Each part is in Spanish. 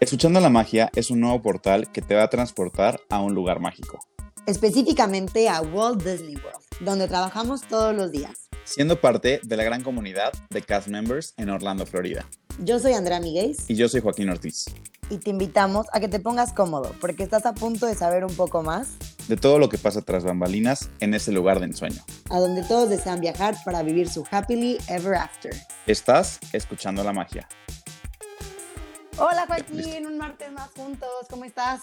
Escuchando la Magia es un nuevo portal que te va a transportar a un lugar mágico. Específicamente a Walt Disney World, donde trabajamos todos los días. Siendo parte de la gran comunidad de cast members en Orlando, Florida. Yo soy Andrea Miguel. Y yo soy Joaquín Ortiz. Y te invitamos a que te pongas cómodo, porque estás a punto de saber un poco más de todo lo que pasa tras bambalinas en ese lugar de ensueño. A donde todos desean viajar para vivir su happily ever after. Estás escuchando la magia. Hola Joaquín, un martes más juntos, ¿cómo estás?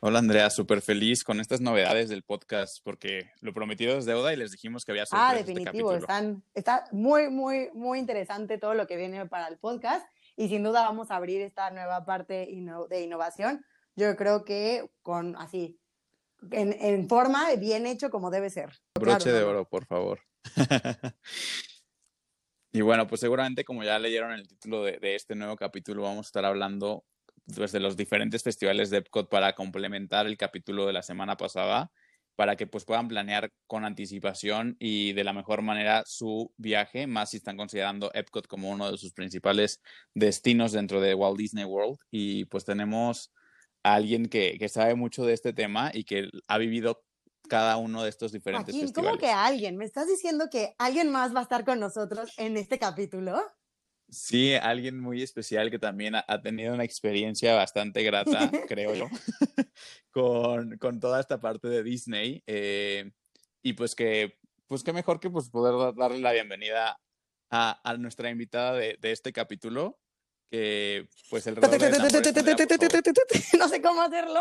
Hola Andrea, súper feliz con estas novedades del podcast porque lo prometido es deuda y les dijimos que había sorpresas Ah, este definitivo, están, está muy, muy, muy interesante todo lo que viene para el podcast y sin duda vamos a abrir esta nueva parte de innovación. Yo creo que con así, en, forma, bien hecho como debe ser. Broche de oro, por favor. Y bueno, pues seguramente como ya leyeron el título de, este nuevo capítulo, vamos a estar hablando pues, de los diferentes festivales de Epcot para complementar el capítulo de la semana pasada, para que pues puedan planear con anticipación y de la mejor manera su viaje, más si están considerando Epcot como uno de sus principales destinos dentro de Walt Disney World. Y pues tenemos a alguien que, que sabe mucho de este tema y que ha vivido cada uno de estos diferentes Joaquín, festivales. ¿Cómo que alguien? ¿Me estás diciendo que alguien más va a estar con nosotros en este capítulo? Sí, alguien muy especial que también ha, tenido una experiencia bastante grata, creo yo, con, con, toda esta parte de Disney. Eh, y pues que, pues qué mejor que pues poder darle la bienvenida a, a nuestra invitada de, de, este capítulo, que pues el No sé cómo hacerlo.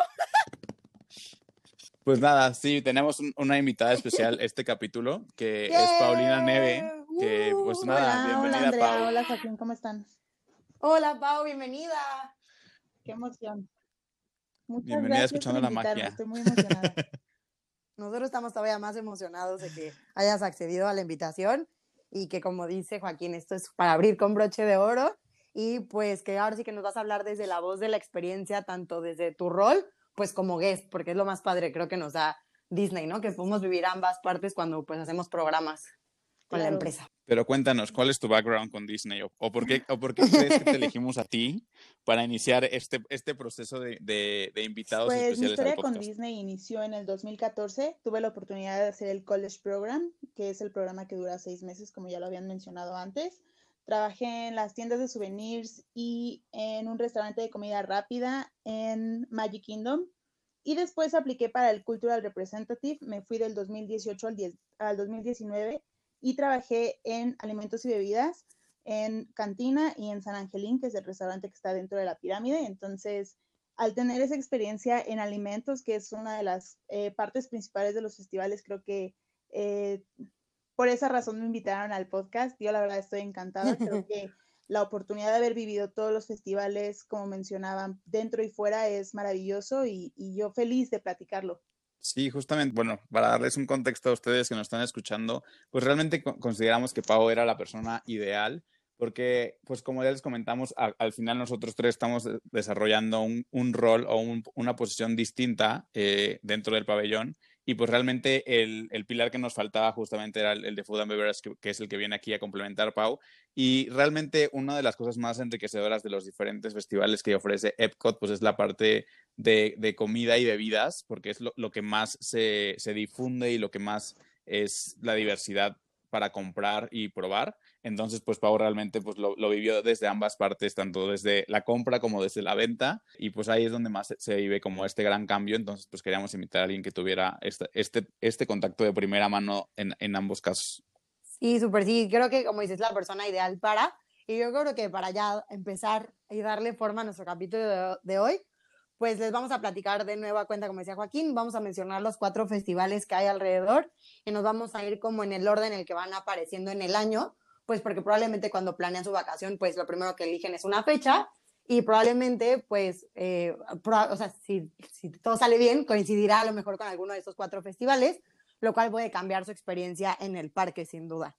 Pues nada, sí, tenemos una invitada especial este capítulo, que es Paulina Neve, que pues nada, bienvenida hola, Pau. Hola Joaquín, ¿cómo están? Hola Pau, bienvenida. Qué emoción. Muchas bienvenida escuchando la magia. Estoy muy emocionada. Nosotros estamos todavía más emocionados de que hayas accedido a la invitación y que como dice Joaquín, esto es para abrir con broche de oro y pues que ahora sí que nos vas a hablar desde la voz de la experiencia, tanto desde tu rol pues como guest, porque es lo más padre, creo que nos da Disney, ¿no? Que podemos vivir ambas partes cuando pues hacemos programas con la empresa. Pero cuéntanos, ¿cuál es tu background con Disney? ¿O, por, qué, o por qué crees que te elegimos a ti para iniciar este, este proceso de, de, de invitados pues, especiales? Mi historia con Disney inició en el 2014. Tuve la oportunidad de hacer el College Program, que es el programa que dura seis meses, como ya lo habían mencionado antes. Trabajé en las tiendas de souvenirs y en un restaurante de comida rápida en Magic Kingdom. Y después apliqué para el Cultural Representative. Me fui del 2018 al, 10, al 2019 y trabajé en alimentos y bebidas en Cantina y en San Angelín, que es el restaurante que está dentro de la pirámide. Entonces, al tener esa experiencia en alimentos, que es una de las eh, partes principales de los festivales, creo que eh, por esa razón me invitaron al podcast. Yo la verdad estoy encantada. Creo que la oportunidad de haber vivido todos los festivales, como mencionaban, dentro y fuera es maravilloso y, yo feliz de platicarlo. Sí, justamente, bueno, para darles un contexto a ustedes que nos están escuchando, pues realmente consideramos que Pau era la persona ideal porque, pues como ya les comentamos, al final nosotros tres estamos desarrollando un, rol o una posición distinta eh, dentro del pabellón y pues realmente el, el, pilar que nos faltaba justamente era el, de Food and Beverage, que, es el que viene aquí a complementar Pau. Y realmente una de las cosas más enriquecedoras de los diferentes festivales que ofrece Epcot, pues es la parte de, de comida y bebidas, porque es lo, lo que más se, se, difunde y lo que más es la diversidad para comprar y probar. Entonces, pues Pau realmente pues, lo, vivió desde ambas partes, tanto desde la compra como desde la venta, y pues ahí es donde más se, vive como este gran cambio. Entonces, pues queríamos invitar a alguien que tuviera este, este, este contacto de primera mano en, en ambos casos. Sí, súper, sí, creo que como dices, la persona ideal para, y yo creo que para ya empezar y darle forma a nuestro capítulo de, hoy, pues les vamos a platicar de nueva cuenta, como decía Joaquín, vamos a mencionar los cuatro festivales que hay alrededor y nos vamos a ir como en el orden en el que van apareciendo en el año pues porque probablemente cuando planean su vacación, pues lo primero que eligen es una fecha y probablemente, pues, eh, o sea, si, si, todo sale bien, coincidirá a lo mejor con alguno de estos cuatro festivales, lo cual puede cambiar su experiencia en el parque, sin duda.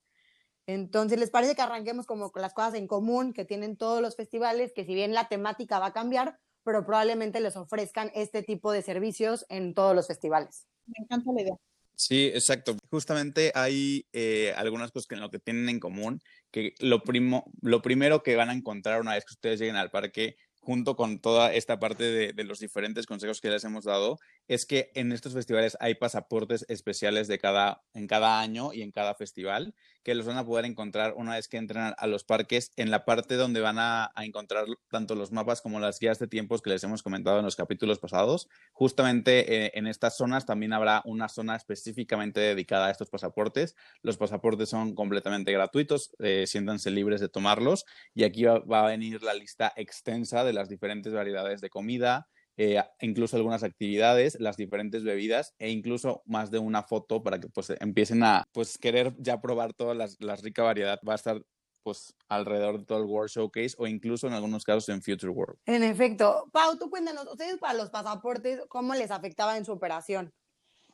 Entonces, ¿les parece que arranquemos como con las cosas en común que tienen todos los festivales, que si bien la temática va a cambiar, pero probablemente les ofrezcan este tipo de servicios en todos los festivales? Me encanta la idea. Sí, exacto. Justamente hay eh, algunas cosas que en lo que tienen en común, que lo, primo, lo primero que van a encontrar una vez que ustedes lleguen al parque, junto con toda esta parte de, de, los diferentes consejos que les hemos dado, es que en estos festivales hay pasaportes especiales de cada, en cada año y en cada festival que los van a poder encontrar una vez que entren a los parques en la parte donde van a, encontrar tanto los mapas como las guías de tiempos que les hemos comentado en los capítulos pasados. Justamente eh, en estas zonas también habrá una zona específicamente dedicada a estos pasaportes. Los pasaportes son completamente gratuitos, eh, siéntanse libres de tomarlos y aquí va a venir la lista extensa de las diferentes variedades de comida, eh, incluso algunas actividades, las diferentes bebidas e incluso más de una foto para que pues empiecen a pues querer ya probar toda la, la rica variedad. Va a estar pues alrededor de todo el World Showcase o incluso en algunos casos en Future World. En efecto. Pau, tú cuéntanos, ustedes para los pasaportes, ¿cómo les afectaba en su operación?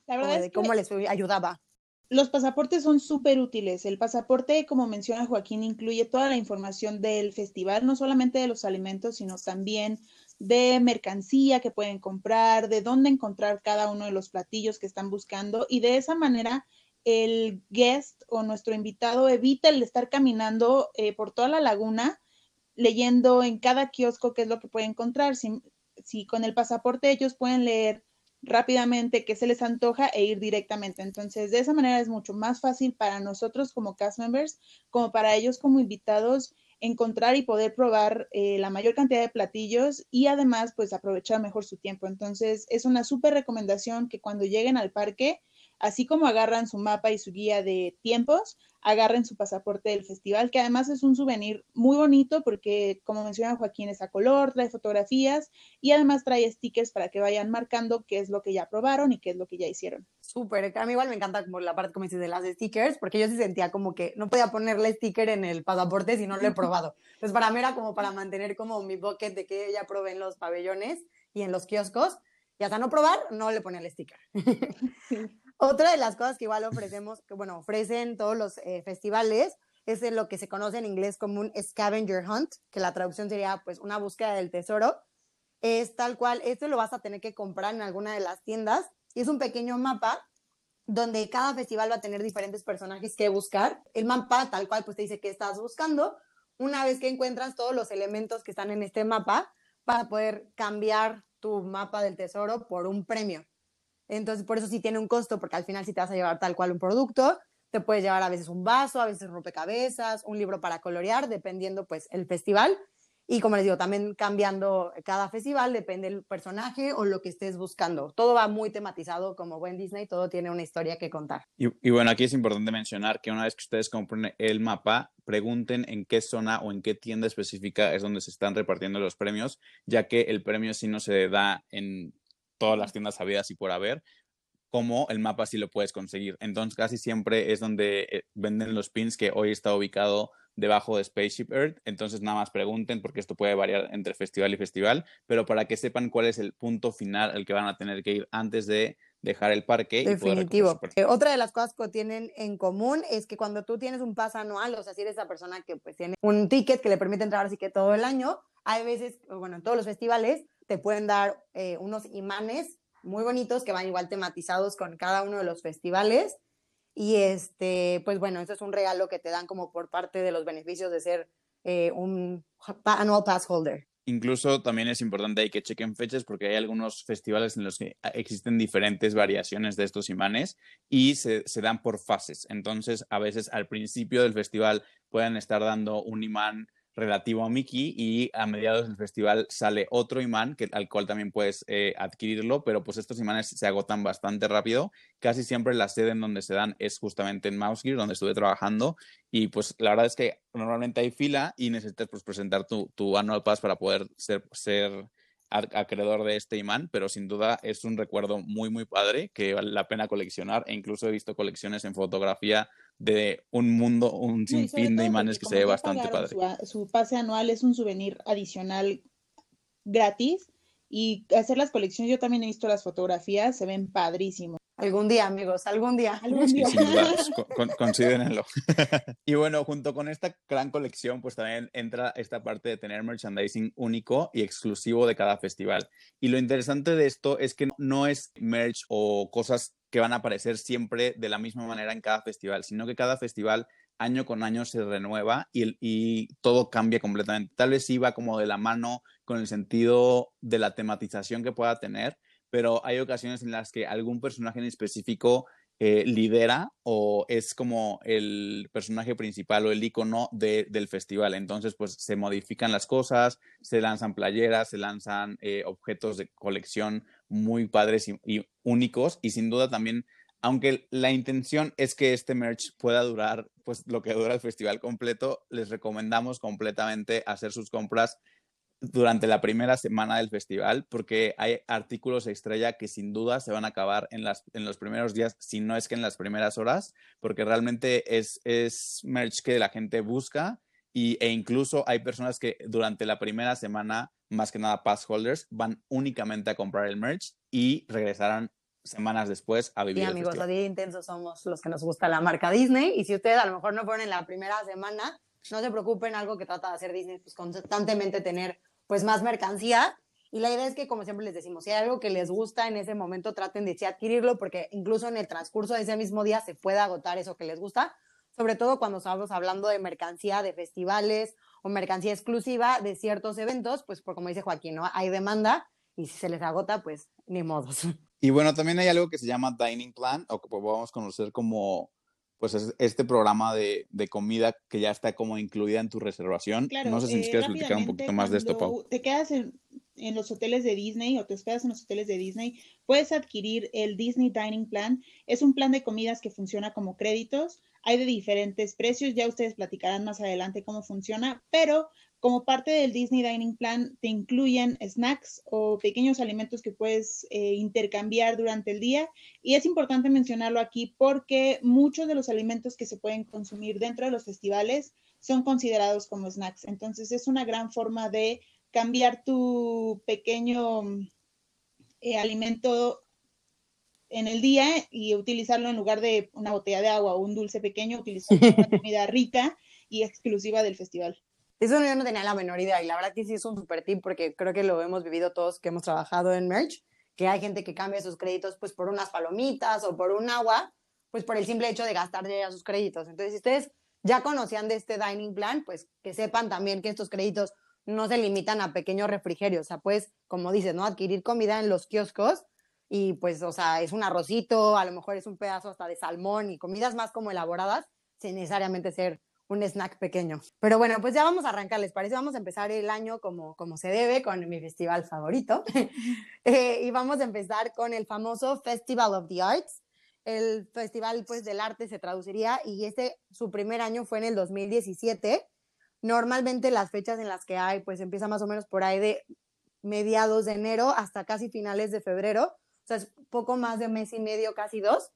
La verdad es cómo que les ayudaba. los pasaportes son súper útiles. El pasaporte, como menciona Joaquín, incluye toda la información del festival, no solamente de los alimentos, sino también de mercancía que pueden comprar, de dónde encontrar cada uno de los platillos que están buscando y de esa manera el guest o nuestro invitado evita el estar caminando eh, por toda la laguna leyendo en cada kiosco qué es lo que puede encontrar. Si, si con el pasaporte ellos pueden leer rápidamente qué se les antoja e ir directamente. Entonces, de esa manera es mucho más fácil para nosotros como cast members, como para ellos como invitados, encontrar y poder probar eh, la mayor cantidad de platillos y además, pues aprovechar mejor su tiempo. Entonces, es una súper recomendación que cuando lleguen al parque, así como agarran su mapa y su guía de tiempos, agarren su pasaporte del festival, que además es un souvenir muy bonito porque, como menciona Joaquín, es a color, trae fotografías y además trae stickers para que vayan marcando qué es lo que ya probaron y qué es lo que ya hicieron. Súper, a mí igual me encanta como la parte, como dices, de las stickers, porque yo sí sentía como que no podía ponerle sticker en el pasaporte si no lo he probado. Entonces, para mí era como para mantener como mi bucket de que ya probé en los pabellones y en los kioscos, y hasta no probar, no le ponía el sticker. Otra de las cosas que igual ofrecemos, bueno, ofrecen todos los eh, festivales, es en lo que se conoce en inglés como un scavenger hunt, que la traducción sería pues una búsqueda del tesoro. Es tal cual, esto lo vas a tener que comprar en alguna de las tiendas y es un pequeño mapa donde cada festival va a tener diferentes personajes que buscar. El mapa tal cual pues te dice qué estás buscando. Una vez que encuentras todos los elementos que están en este mapa, para poder cambiar tu mapa del tesoro por un premio. Entonces, por eso sí tiene un costo, porque al final si te vas a llevar tal cual un producto, te puedes llevar a veces un vaso, a veces rompecabezas, un libro para colorear, dependiendo pues el festival. Y como les digo, también cambiando cada festival, depende el personaje o lo que estés buscando. Todo va muy tematizado como buen Disney, todo tiene una historia que contar. Y, y, bueno, aquí es importante mencionar que una vez que ustedes compren el mapa, pregunten en qué zona o en qué tienda específica es donde se están repartiendo los premios, ya que el premio sí no se da en todas las tiendas habidas y por haber, como el mapa sí lo puedes conseguir. Entonces casi siempre es donde eh, venden los pins que hoy está ubicado debajo de Spaceship Earth. Entonces nada más pregunten porque esto puede variar entre festival y festival, pero para que sepan cuál es el punto final al que van a tener que ir antes de dejar el parque. Definitivo. Y eh, otra de las cosas que tienen en común es que cuando tú tienes un pase anual, o sea, si eres esa persona que pues tiene un ticket que le permite entrar así que todo el año, hay veces, bueno, en todos los festivales te pueden dar eh, unos imanes muy bonitos que van igual tematizados con cada uno de los festivales. Y este, pues bueno, eso es un regalo que te dan como por parte de los beneficios de ser eh, un annual pass holder. Incluso también es importante hay que chequen fechas porque hay algunos festivales en los que existen diferentes variaciones de estos imanes y se, se, dan por fases. Entonces, a veces al principio del festival pueden estar dando un imán relativo a Mickey y a mediados del festival sale otro imán que, al cual también puedes eh, adquirirlo, pero pues estos imanes se agotan bastante rápido. Casi siempre la sede en donde se dan es justamente en Mouse Gear, donde estuve trabajando y pues la verdad es que normalmente hay fila y necesitas pues presentar tu, tu annual pass para poder ser, ser acreedor de este imán, pero sin duda es un recuerdo muy, muy padre que vale la pena coleccionar e incluso he visto colecciones en fotografía de un mundo, un sinfín de imanes que se ve bastante padre. Su, su, pase anual es un souvenir adicional gratis y hacer las colecciones, yo también he visto las fotografías, se ven padrísimos. Algún día, amigos, algún día. ¿Algún día? Sí, sin duda, con, considérenlo. y bueno, junto con esta gran colección, pues también entra esta parte de tener merchandising único y exclusivo de cada festival. Y lo interesante de esto es que no es merch o cosas que van a aparecer siempre de la misma manera en cada festival, sino que cada festival año con año se renueva y, todo cambia completamente. Tal vez va como de la mano con el sentido de la tematización que pueda tener, pero hay ocasiones en las que algún personaje en específico eh, lidera o es como el personaje principal o el icono del festival. Entonces, pues se modifican las cosas, se lanzan playeras, se lanzan eh, objetos de colección muy padres y, únicos y sin duda también aunque la intención es que este merch pueda durar pues lo que dura el festival completo, les recomendamos completamente hacer sus compras durante la primera semana del festival, porque hay artículos estrella que sin duda se van a acabar en, las, en los primeros días, si no es que en las primeras horas, porque realmente es, es merch que la gente busca y, e incluso hay personas que durante la primera semana, más que nada pass holders, van únicamente a comprar el merch y regresarán semanas después a vivir. Sí, amigos, los días intensos somos los que nos gusta la marca Disney y si ustedes a lo mejor no fueron en la primera semana, no se preocupen, algo que trata de hacer Disney, pues constantemente tener pues más mercancía. Y la idea es que, como siempre les decimos, si hay algo que les gusta en ese momento, traten de adquirirlo, porque incluso en el transcurso de ese mismo día se puede agotar eso que les gusta, sobre todo cuando estamos hablando de mercancía de festivales o mercancía exclusiva de ciertos eventos, pues por como dice Joaquín, ¿no? Hay demanda y si se les agota, pues ni modos. Y bueno, también hay algo que se llama Dining Plan, o que podemos conocer como pues es este programa de, de, comida que ya está como incluida en tu reservación. no sé si nos eh, quieres platicar un poquito más de esto, Pau. Te quedas en, en, los hoteles de Disney o te esperas en los hoteles de Disney, puedes adquirir el Disney Dining Plan. Es un plan de comidas que funciona como créditos. Hay de diferentes precios, ya ustedes platicarán más adelante cómo funciona, pero como parte del Disney Dining Plan te incluyen snacks o pequeños alimentos que puedes eh, intercambiar durante el día. Y es importante mencionarlo aquí porque muchos de los alimentos que se pueden consumir dentro de los festivales son considerados como snacks. Entonces es una gran forma de cambiar tu pequeño eh, alimento en el día y utilizarlo en lugar de una botella de agua o un dulce pequeño, utilizar una comida rica y exclusiva del festival. Eso yo no tenía la menor idea y la verdad que sí es un super tip porque creo que lo hemos vivido todos que hemos trabajado en merch, que hay gente que cambia sus créditos pues por unas palomitas o por un agua, pues por el simple hecho de gastar ya sus créditos. Entonces, si ustedes ya conocían de este dining plan, pues que sepan también que estos créditos no se limitan a pequeños refrigerios, o sea, pues, como dices, ¿no? Adquirir comida en los kioscos y pues, o sea, es un arrocito, a lo mejor es un pedazo hasta de salmón y comidas más como elaboradas, sin necesariamente ser un snack pequeño. Pero bueno, pues ya vamos a arrancar, ¿les parece? Vamos a empezar el año como, como se debe, con mi festival favorito. Eh, y vamos a empezar con el famoso Festival of the Arts. El festival pues del arte se traduciría y este, su primer año fue en el 2017. Normalmente las fechas en las que hay pues empieza más o menos por ahí de mediados de enero hasta casi finales de febrero. O sea, es poco más de mes y medio, casi dos.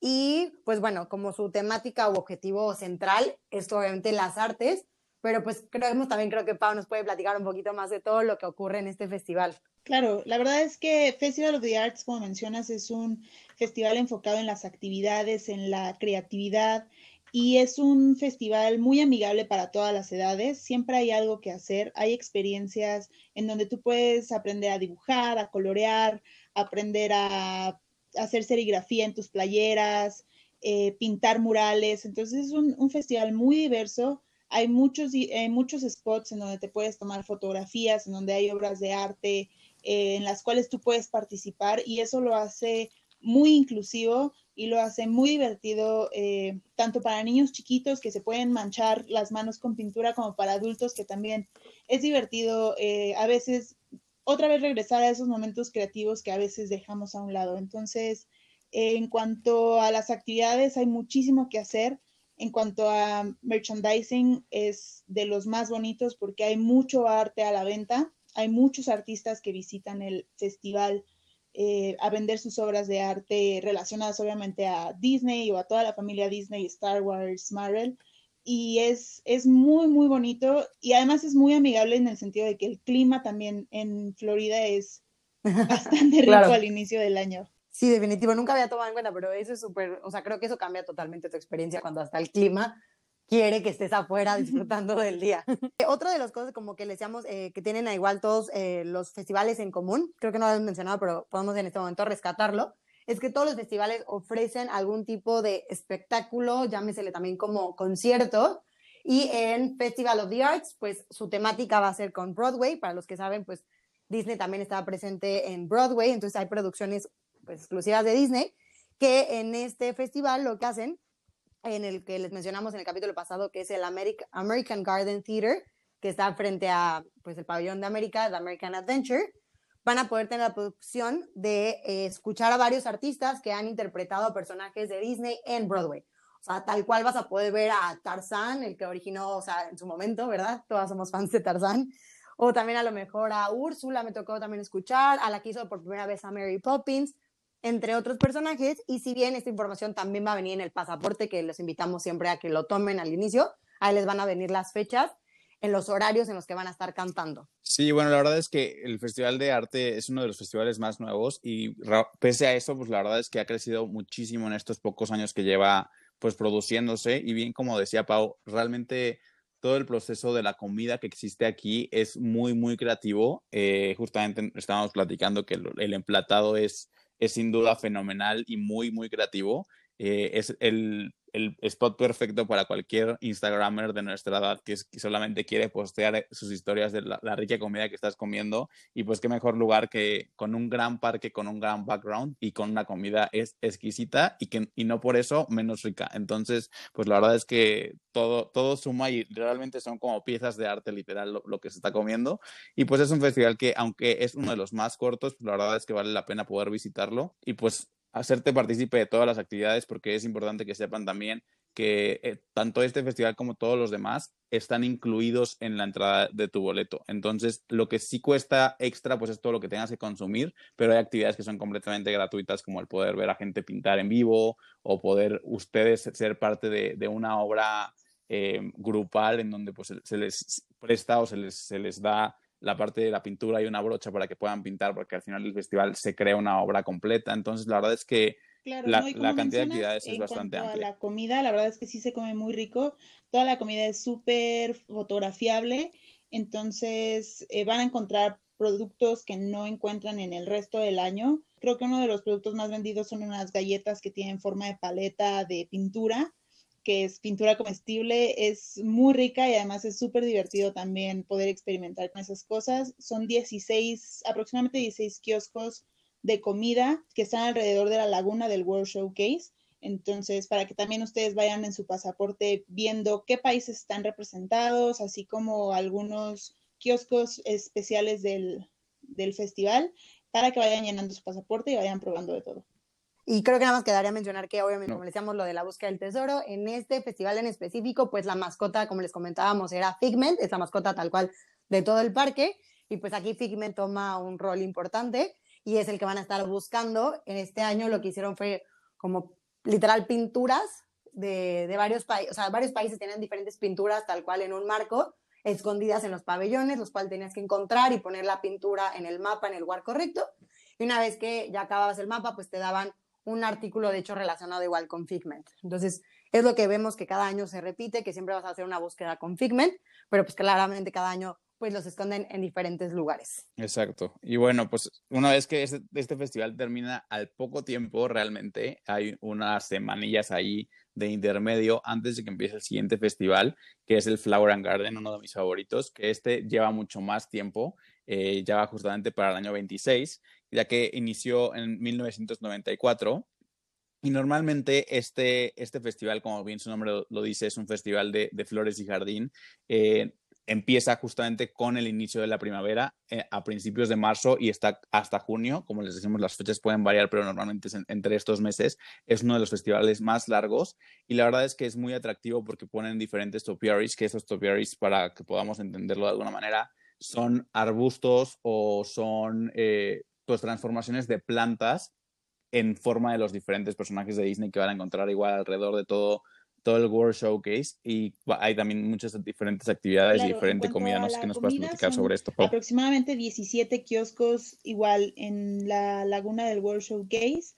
Y pues bueno, como su temática u objetivo central es obviamente las artes, pero pues creemos también creo que Pau nos puede platicar un poquito más de todo lo que ocurre en este festival. Claro, la verdad es que Festival of the Arts, como mencionas, es un festival enfocado en las actividades, en la creatividad y es un festival muy amigable para todas las edades. Siempre hay algo que hacer, hay experiencias en donde tú puedes aprender a dibujar, a colorear, aprender a hacer serigrafía en tus playeras, eh, pintar murales. Entonces es un, festival muy diverso. Hay muchos, muchos spots en donde te puedes tomar fotografías, en donde hay obras de arte, eh, en las cuales tú puedes participar y eso lo hace muy inclusivo y lo hace muy divertido eh, tanto para niños chiquitos que se pueden manchar las manos con pintura como para adultos que también es divertido a veces otra vez regresar a esos momentos creativos que a veces dejamos a un lado. Entonces, en cuanto a las actividades, hay muchísimo que hacer. En cuanto a merchandising, es de los más bonitos porque hay mucho arte a la venta. Hay muchos artistas que visitan el festival eh, a vender sus obras de arte relacionadas obviamente a Disney o a toda la familia Disney, Star Wars, Marvel y es, es muy, muy bonito y además es muy amigable en el sentido de que el clima también en Florida es bastante rico al inicio del año. Sí, definitivo, nunca había tomado en cuenta, pero eso es súper, o sea, creo que eso cambia totalmente tu experiencia cuando hasta el clima quiere que estés afuera disfrutando del día. Otra de las cosas como que le decíamos eh, que tienen a igual todos eh, los festivales en común, creo que no lo habían mencionado, pero podemos en este momento rescatarlo, es que todos los festivales ofrecen algún tipo de espectáculo, llámesele también como concierto, y en Festival of the Arts, pues su temática va a ser con Broadway, para los que saben, pues Disney también estaba presente en Broadway, entonces hay producciones pues, exclusivas de Disney, que en este festival lo que hacen, en el que les mencionamos en el capítulo pasado, que es el American Garden Theater, que está frente a pues, el pabellón de América, de American Adventure, van a poder tener la producción de eh, escuchar a varios artistas que han interpretado personajes de Disney en Broadway. O sea, tal cual vas a poder ver a Tarzán, el que originó, o sea, en su momento, ¿verdad? Todas somos fans de Tarzán. O también a lo mejor a Úrsula, me tocó también escuchar, a la que hizo por primera vez a Mary Poppins, entre otros personajes. Y si bien esta información también va a venir en el pasaporte, que los invitamos siempre a que lo tomen al inicio, ahí les van a venir las fechas en los horarios en los que van a estar cantando. Sí, bueno, la verdad es que el Festival de Arte es uno de los festivales más nuevos y pese a eso, pues la verdad es que ha crecido muchísimo en estos pocos años que lleva pues produciéndose y bien como decía Pau, realmente todo el proceso de la comida que existe aquí es muy, muy creativo. Eh, justamente estábamos platicando que el, emplatado es, es sin duda fenomenal y muy, muy creativo. Eh, es el, el spot perfecto para cualquier Instagramer de nuestra edad que, solamente quiere postear sus historias de la, rica comida que estás comiendo. Y pues qué mejor lugar que con un gran parque, con un gran background y con una comida es, exquisita y, que, y no por eso menos rica. Entonces, pues la verdad es que todo, todo suma y realmente son como piezas de arte literal lo, lo que se está comiendo. Y pues es un festival que, aunque es uno de los más cortos, pues la verdad es que vale la pena poder visitarlo. Y pues hacerte partícipe de todas las actividades porque es importante que sepan también que eh, tanto este festival como todos los demás están incluidos en la entrada de tu boleto. Entonces, lo que sí cuesta extra, pues es todo lo que tengas que consumir, pero hay actividades que son completamente gratuitas, como el poder ver a gente pintar en vivo o poder ustedes ser parte de, una obra eh, grupal en donde pues, se les presta o se les, se les da la parte de la pintura y una brocha para que puedan pintar, porque al final del festival se crea una obra completa. Entonces, la verdad es que la, cantidad de actividades es bastante amplia. la comida, la verdad es que sí se come muy rico. Toda la comida es súper fotografiable. Entonces, eh, van a encontrar productos que no encuentran en el resto del año. Creo que uno de los productos más vendidos son unas galletas que tienen forma de paleta de pintura que es pintura comestible, es muy rica y además es súper divertido también poder experimentar con esas cosas. Son 16, aproximadamente 16 kioscos de comida que están alrededor de la laguna del World Showcase. Entonces, para que también ustedes vayan en su pasaporte viendo qué países están representados, así como algunos kioscos especiales del, del festival, para que vayan llenando su pasaporte y vayan probando de todo. Y creo que nada más quedaría mencionar que obviamente, como decíamos, lo de la búsqueda del tesoro, en este festival en específico, pues la mascota, como les comentábamos, era Figment, es la mascota tal cual de todo el parque, y pues aquí Figment toma un rol importante y es el que van a estar buscando. En este año lo que hicieron fue como literal pinturas de, de varios países, o sea, varios países tienen diferentes pinturas tal cual en un marco, escondidas en los pabellones, los cuales tenías que encontrar y poner la pintura en el mapa en el lugar correcto. Y una vez que ya acababas el mapa, pues te daban un artículo de hecho relacionado igual con Figment. Entonces, es lo que vemos que cada año se repite, que siempre vas a hacer una búsqueda con Figment, pero pues claramente cada año pues los esconden en diferentes lugares. Exacto. Y bueno, pues una vez que este, este, festival termina al poco tiempo, realmente hay unas semanillas ahí de intermedio antes de que empiece el siguiente festival, que es el Flower and Garden, uno de mis favoritos, que este lleva mucho más tiempo, eh, ya va justamente para el año 26 ya que inició en 1994. Y normalmente este, este festival, como bien su nombre lo, dice, es un festival de, flores y jardín. Eh, empieza justamente con el inicio de la primavera eh, a principios de marzo y está hasta junio. Como les decimos, las fechas pueden variar, pero normalmente es entre estos meses. Es uno de los festivales más largos y la verdad es que es muy atractivo porque ponen diferentes topiaries, que esos topiaries, para que podamos entenderlo de alguna manera, son arbustos o son eh, pues, transformaciones de plantas en forma de los diferentes personajes de Disney que van a encontrar igual alrededor de todo, todo el World Showcase y hay también muchas diferentes actividades y diferente comida. No sé qué nos puedes platicar sobre esto. Aproximadamente 17 kioscos igual en la laguna del World Showcase.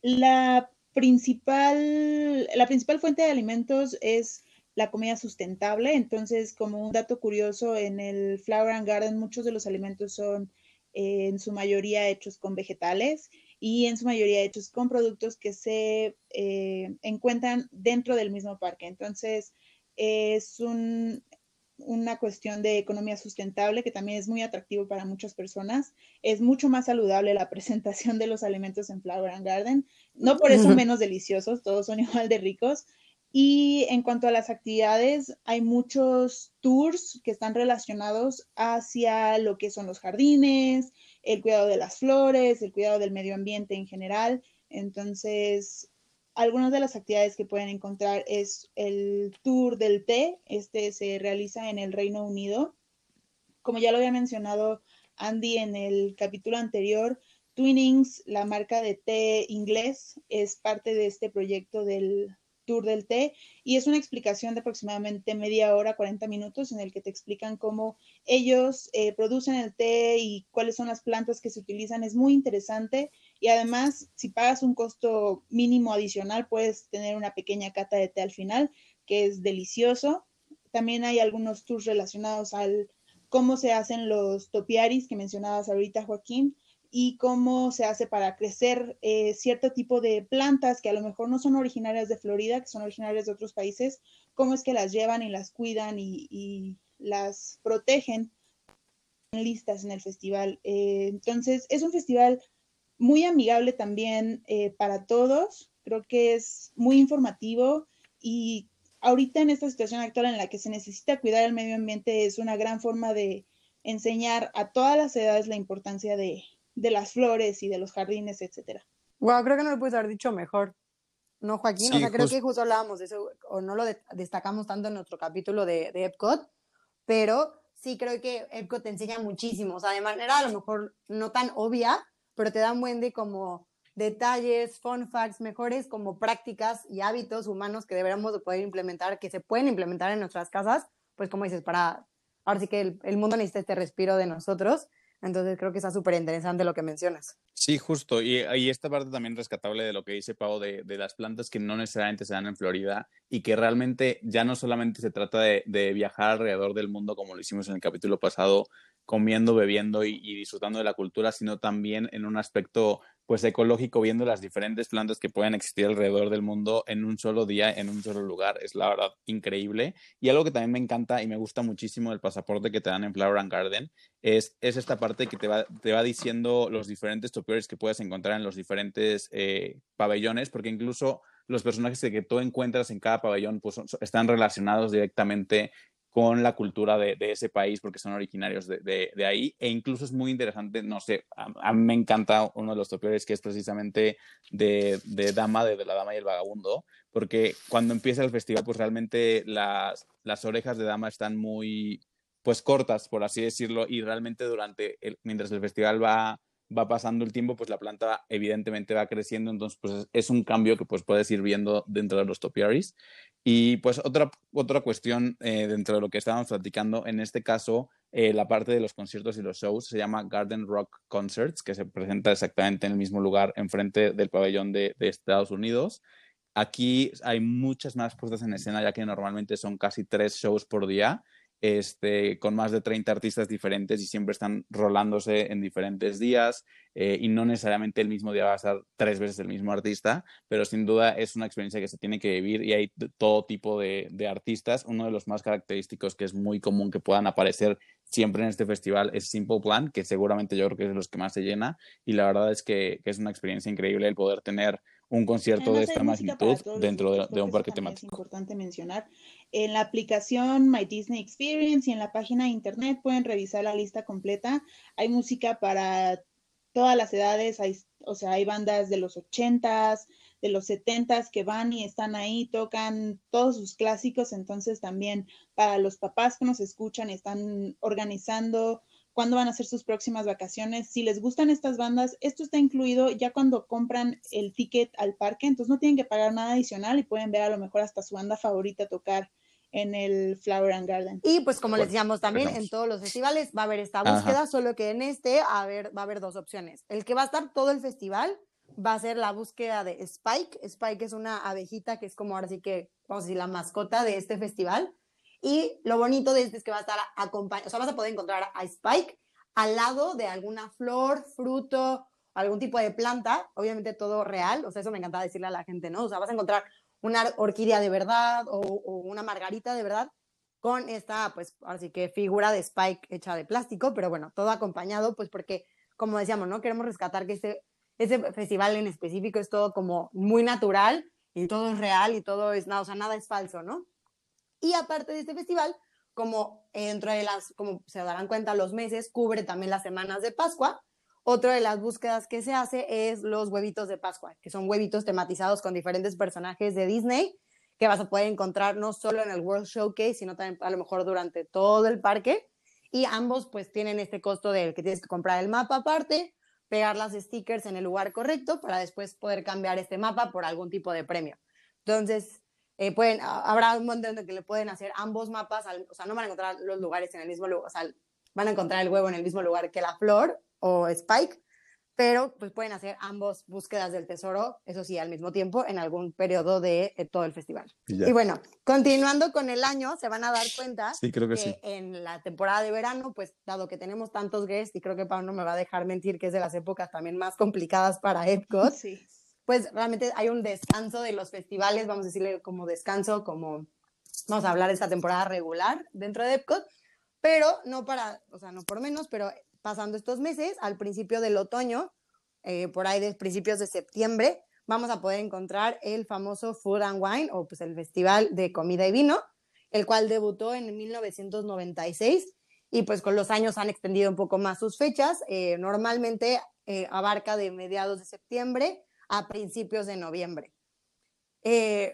La principal, la principal fuente de alimentos es la comida sustentable. Entonces, como un dato curioso, en el Flower and Garden muchos de los alimentos son en su mayoría hechos con vegetales y en su mayoría hechos con productos que se eh, encuentran dentro del mismo parque. Entonces, es un, una cuestión de economía sustentable que también es muy atractivo para muchas personas. Es mucho más saludable la presentación de los alimentos en Flower and Garden. No por eso menos deliciosos, todos son igual de ricos. Y en cuanto a las actividades, hay muchos tours que están relacionados hacia lo que son los jardines, el cuidado de las flores, el cuidado del medio ambiente en general. Entonces, algunas de las actividades que pueden encontrar es el tour del té. Este se realiza en el Reino Unido. Como ya lo había mencionado Andy en el capítulo anterior, Twinnings, la marca de té inglés, es parte de este proyecto del tour del té y es una explicación de aproximadamente media hora, 40 minutos en el que te explican cómo ellos eh, producen el té y cuáles son las plantas que se utilizan. Es muy interesante y además, si pagas un costo mínimo adicional, puedes tener una pequeña cata de té al final, que es delicioso. También hay algunos tours relacionados al cómo se hacen los topiaris que mencionabas ahorita, Joaquín, y cómo se hace para crecer eh, cierto tipo de plantas que a lo mejor no son originarias de Florida, que son originarias de otros países, cómo es que las llevan y las cuidan y, las protegen listas en el festival. Eh, entonces, es un festival muy amigable también eh, para todos. Creo que es muy informativo y ahorita en esta situación actual en la que se necesita cuidar el medio ambiente es una gran forma de enseñar a todas las edades la importancia de, las flores y de los jardines, etcétera. Wow, creo que no lo puedes haber dicho mejor. No, Joaquín, o sea, creo que justo hablábamos de eso, o no lo destacamos tanto en nuestro capítulo de, de Epcot, pero sí creo que Epcot te enseña muchísimo, o sea, de manera a lo mejor no tan obvia, pero te dan buen de como detalles, fun facts, mejores como prácticas y hábitos humanos que deberíamos de poder implementar, que se pueden implementar en nuestras casas, pues como dices, para, ahora sí que el, el mundo necesita este respiro de nosotros entonces creo que está súper interesante lo que mencionas. Sí, justo. Y, esta parte también rescatable de lo que dice Pau de, las plantas que no necesariamente se dan en Florida y que realmente ya no solamente se trata de, viajar alrededor del mundo como lo hicimos en el capítulo pasado, comiendo, bebiendo y, disfrutando de la cultura, sino también en un aspecto pues ecológico, viendo las diferentes plantas que pueden existir alrededor del mundo en un solo día, en un solo lugar. Es la verdad increíble. Y algo que también me encanta y me gusta muchísimo del pasaporte que te dan en Flower and Garden es, es esta parte que te va, te va diciendo los diferentes topiaries que puedes encontrar en los diferentes eh, pabellones, porque incluso los personajes que tú encuentras en cada pabellón pues, están relacionados directamente con la cultura de, ese país porque son originarios de, ahí e incluso es muy interesante, no sé, a, mí me encanta uno de los topeores que es precisamente de, Dama, de, La Dama y el Vagabundo, porque cuando empieza el festival pues realmente las, las orejas de Dama están muy pues cortas, por así decirlo, y realmente durante, el, mientras el festival va va pasando el tiempo, pues la planta evidentemente va creciendo, entonces pues es un cambio que pues puedes ir viendo dentro de los topiaries. Y pues otra, otra cuestión eh, dentro de lo que estábamos platicando, en este caso, eh, la parte de los conciertos y los shows se llama Garden Rock Concerts, que se presenta exactamente en el mismo lugar, enfrente del pabellón de, de Estados Unidos. Aquí hay muchas más puestas en escena, ya que normalmente son casi tres shows por día este, con más de 30 artistas diferentes y siempre están rolándose en diferentes días eh, y no necesariamente el mismo día va a estar tres veces el mismo artista, pero sin duda es una experiencia que se tiene que vivir y hay todo tipo de, artistas. Uno de los más característicos que es muy común que puedan aparecer siempre en este festival es Simple Plan, que seguramente yo creo que es de los que más se llena y la verdad es que es una experiencia increíble el poder tener un concierto de esta magnitud dentro de, de, un parque temático. Es importante mencionar. En la aplicación My Disney Experience y en la página de internet pueden revisar la lista completa. Hay música para todas las edades, hay, o sea, hay bandas de los ochentas, de los setentas que van y están ahí, tocan todos sus clásicos, entonces también para los papás que nos escuchan están organizando cuándo van a ser sus próximas vacaciones. Si les gustan estas bandas, esto está incluido ya cuando compran el ticket al parque, entonces no tienen que pagar nada adicional y pueden ver a lo mejor hasta su banda favorita tocar en el Flower and Garden. Y pues como les decíamos también, en todos los festivales va a haber esta búsqueda, Ajá. solo que en este a ver, va a haber dos opciones. El que va a estar todo el festival va a ser la búsqueda de Spike. Spike es una abejita que es como ahora sí que, vamos a decir, la mascota de este festival. Y lo bonito de este es que va a estar acompañado, o sea, vas a poder encontrar a Spike al lado de alguna flor, fruto, algún tipo de planta, obviamente todo real, o sea, eso me encanta decirle a la gente, ¿no? O sea, vas a encontrar una orquídea de verdad o, una margarita de verdad con esta, pues, así que figura de Spike hecha de plástico, pero bueno, todo acompañado, pues, porque, como decíamos, ¿no? Queremos rescatar que este, ese festival en específico es todo como muy natural y todo es real y todo es, nada, o sea, nada es falso, ¿no? Y aparte de este festival, como dentro de las, como se darán cuenta, los meses cubre también las semanas de Pascua. Otra de las búsquedas que se hace es los huevitos de Pascua, que son huevitos tematizados con diferentes personajes de Disney que vas a poder encontrar no solo en el World Showcase, sino también a lo mejor durante todo el parque. Y ambos pues tienen este costo del que tienes que comprar el mapa aparte, pegar las stickers en el lugar correcto para después poder cambiar este mapa por algún tipo de premio. Entonces, eh, pueden, habrá un momento en que le pueden hacer ambos mapas, o sea, no van a encontrar los lugares en el mismo lugar, o sea, van a encontrar el huevo en el mismo lugar que la flor o Spike, pero pues pueden hacer ambos búsquedas del tesoro, eso sí, al mismo tiempo, en algún periodo de, eh, todo el festival. Y, bueno, continuando con el año, se van a dar cuenta sí, creo que, en la temporada de verano, pues dado que tenemos tantos guests, y creo que Pablo no me va a dejar mentir que es de las épocas también más complicadas para Epcot, sí. Pues realmente hay un descanso de los festivales, vamos a decirle como descanso, como vamos a hablar de esta temporada regular dentro de Epcot, pero no para, o sea, no por menos, pero pasando estos meses, al principio del otoño, eh, por ahí de principios de septiembre, vamos a poder encontrar el famoso Food and Wine o pues el Festival de Comida y Vino, el cual debutó en 1996 y pues con los años han extendido un poco más sus fechas. Eh, normalmente eh, abarca de mediados de septiembre a principios de noviembre.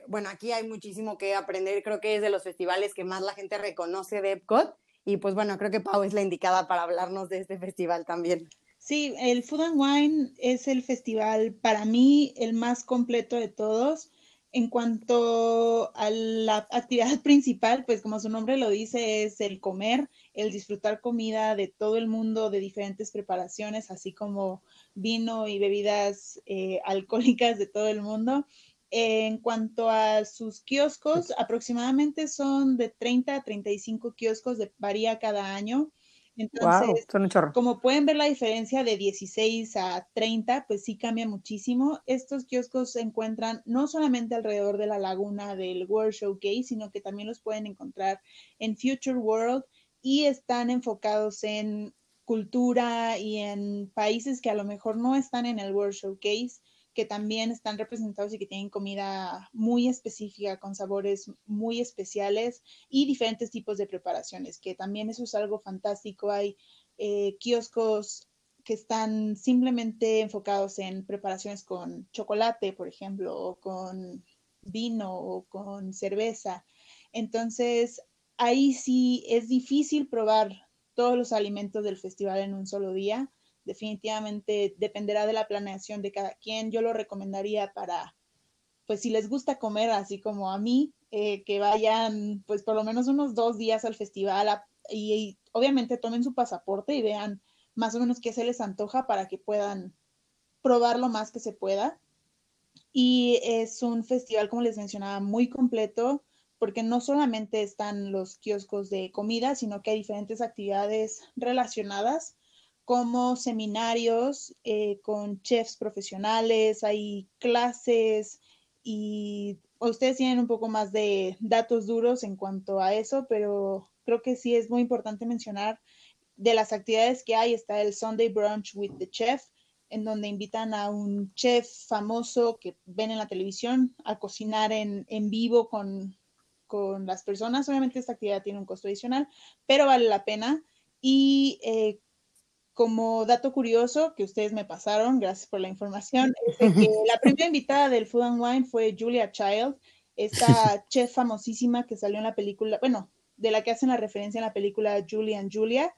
bueno, aquí hay muchísimo que aprender, creo que es de los festivales que más la gente reconoce de Epcot y pues bueno, creo que Pau es la indicada para hablarnos de este festival también. Sí, el Food and Wine es el festival para mí el más completo de todos. En cuanto a la actividad principal, pues como su nombre lo dice, es el comer, el disfrutar comida de todo el mundo, de diferentes preparaciones, así como vino y bebidas eh, alcohólicas de todo el mundo. En cuanto a sus kioscos, aproximadamente son de 30 a 35 kioscos, de, varía cada año. Entonces, como pueden ver la diferencia de 16 a 30, pues sí cambia muchísimo. Estos kioscos se encuentran no solamente alrededor de la laguna del World Showcase, sino que también los pueden encontrar en Future World y están enfocados en cultura y en países que a lo mejor no están en el World Showcase que también están representados y que tienen comida muy específica, con sabores muy especiales y diferentes tipos de preparaciones, que también eso es algo fantástico. Hay eh, kioscos que están simplemente enfocados en preparaciones con chocolate, por ejemplo, o con vino o con cerveza. Entonces, ahí sí es difícil probar todos los alimentos del festival en un solo día definitivamente dependerá de la planeación de cada quien. Yo lo recomendaría para, pues si les gusta comer, así como a mí, eh, que vayan pues por lo menos unos dos días al festival y, obviamente tomen su pasaporte y vean más o menos qué se les antoja para que puedan probar lo más que se pueda. Y es un festival, como les mencionaba, muy completo porque no solamente están los kioscos de comida, sino que hay diferentes actividades relacionadas como seminarios eh, con chefs profesionales, hay clases y ustedes tienen un poco más de datos duros en cuanto a eso, pero creo que sí es muy importante mencionar de las actividades que hay, está el Sunday Brunch with the Chef, en donde invitan a un chef famoso que ven en la televisión a cocinar en, en vivo con, con, las personas. Obviamente esta actividad tiene un costo adicional, pero vale la pena. Y eh, como dato curioso que ustedes me pasaron, gracias por la información, es que la primera invitada del Food and Wine fue Julia Child, esta chef famosísima que salió en la película, bueno, de la que hacen la referencia en la película Julia and Julia,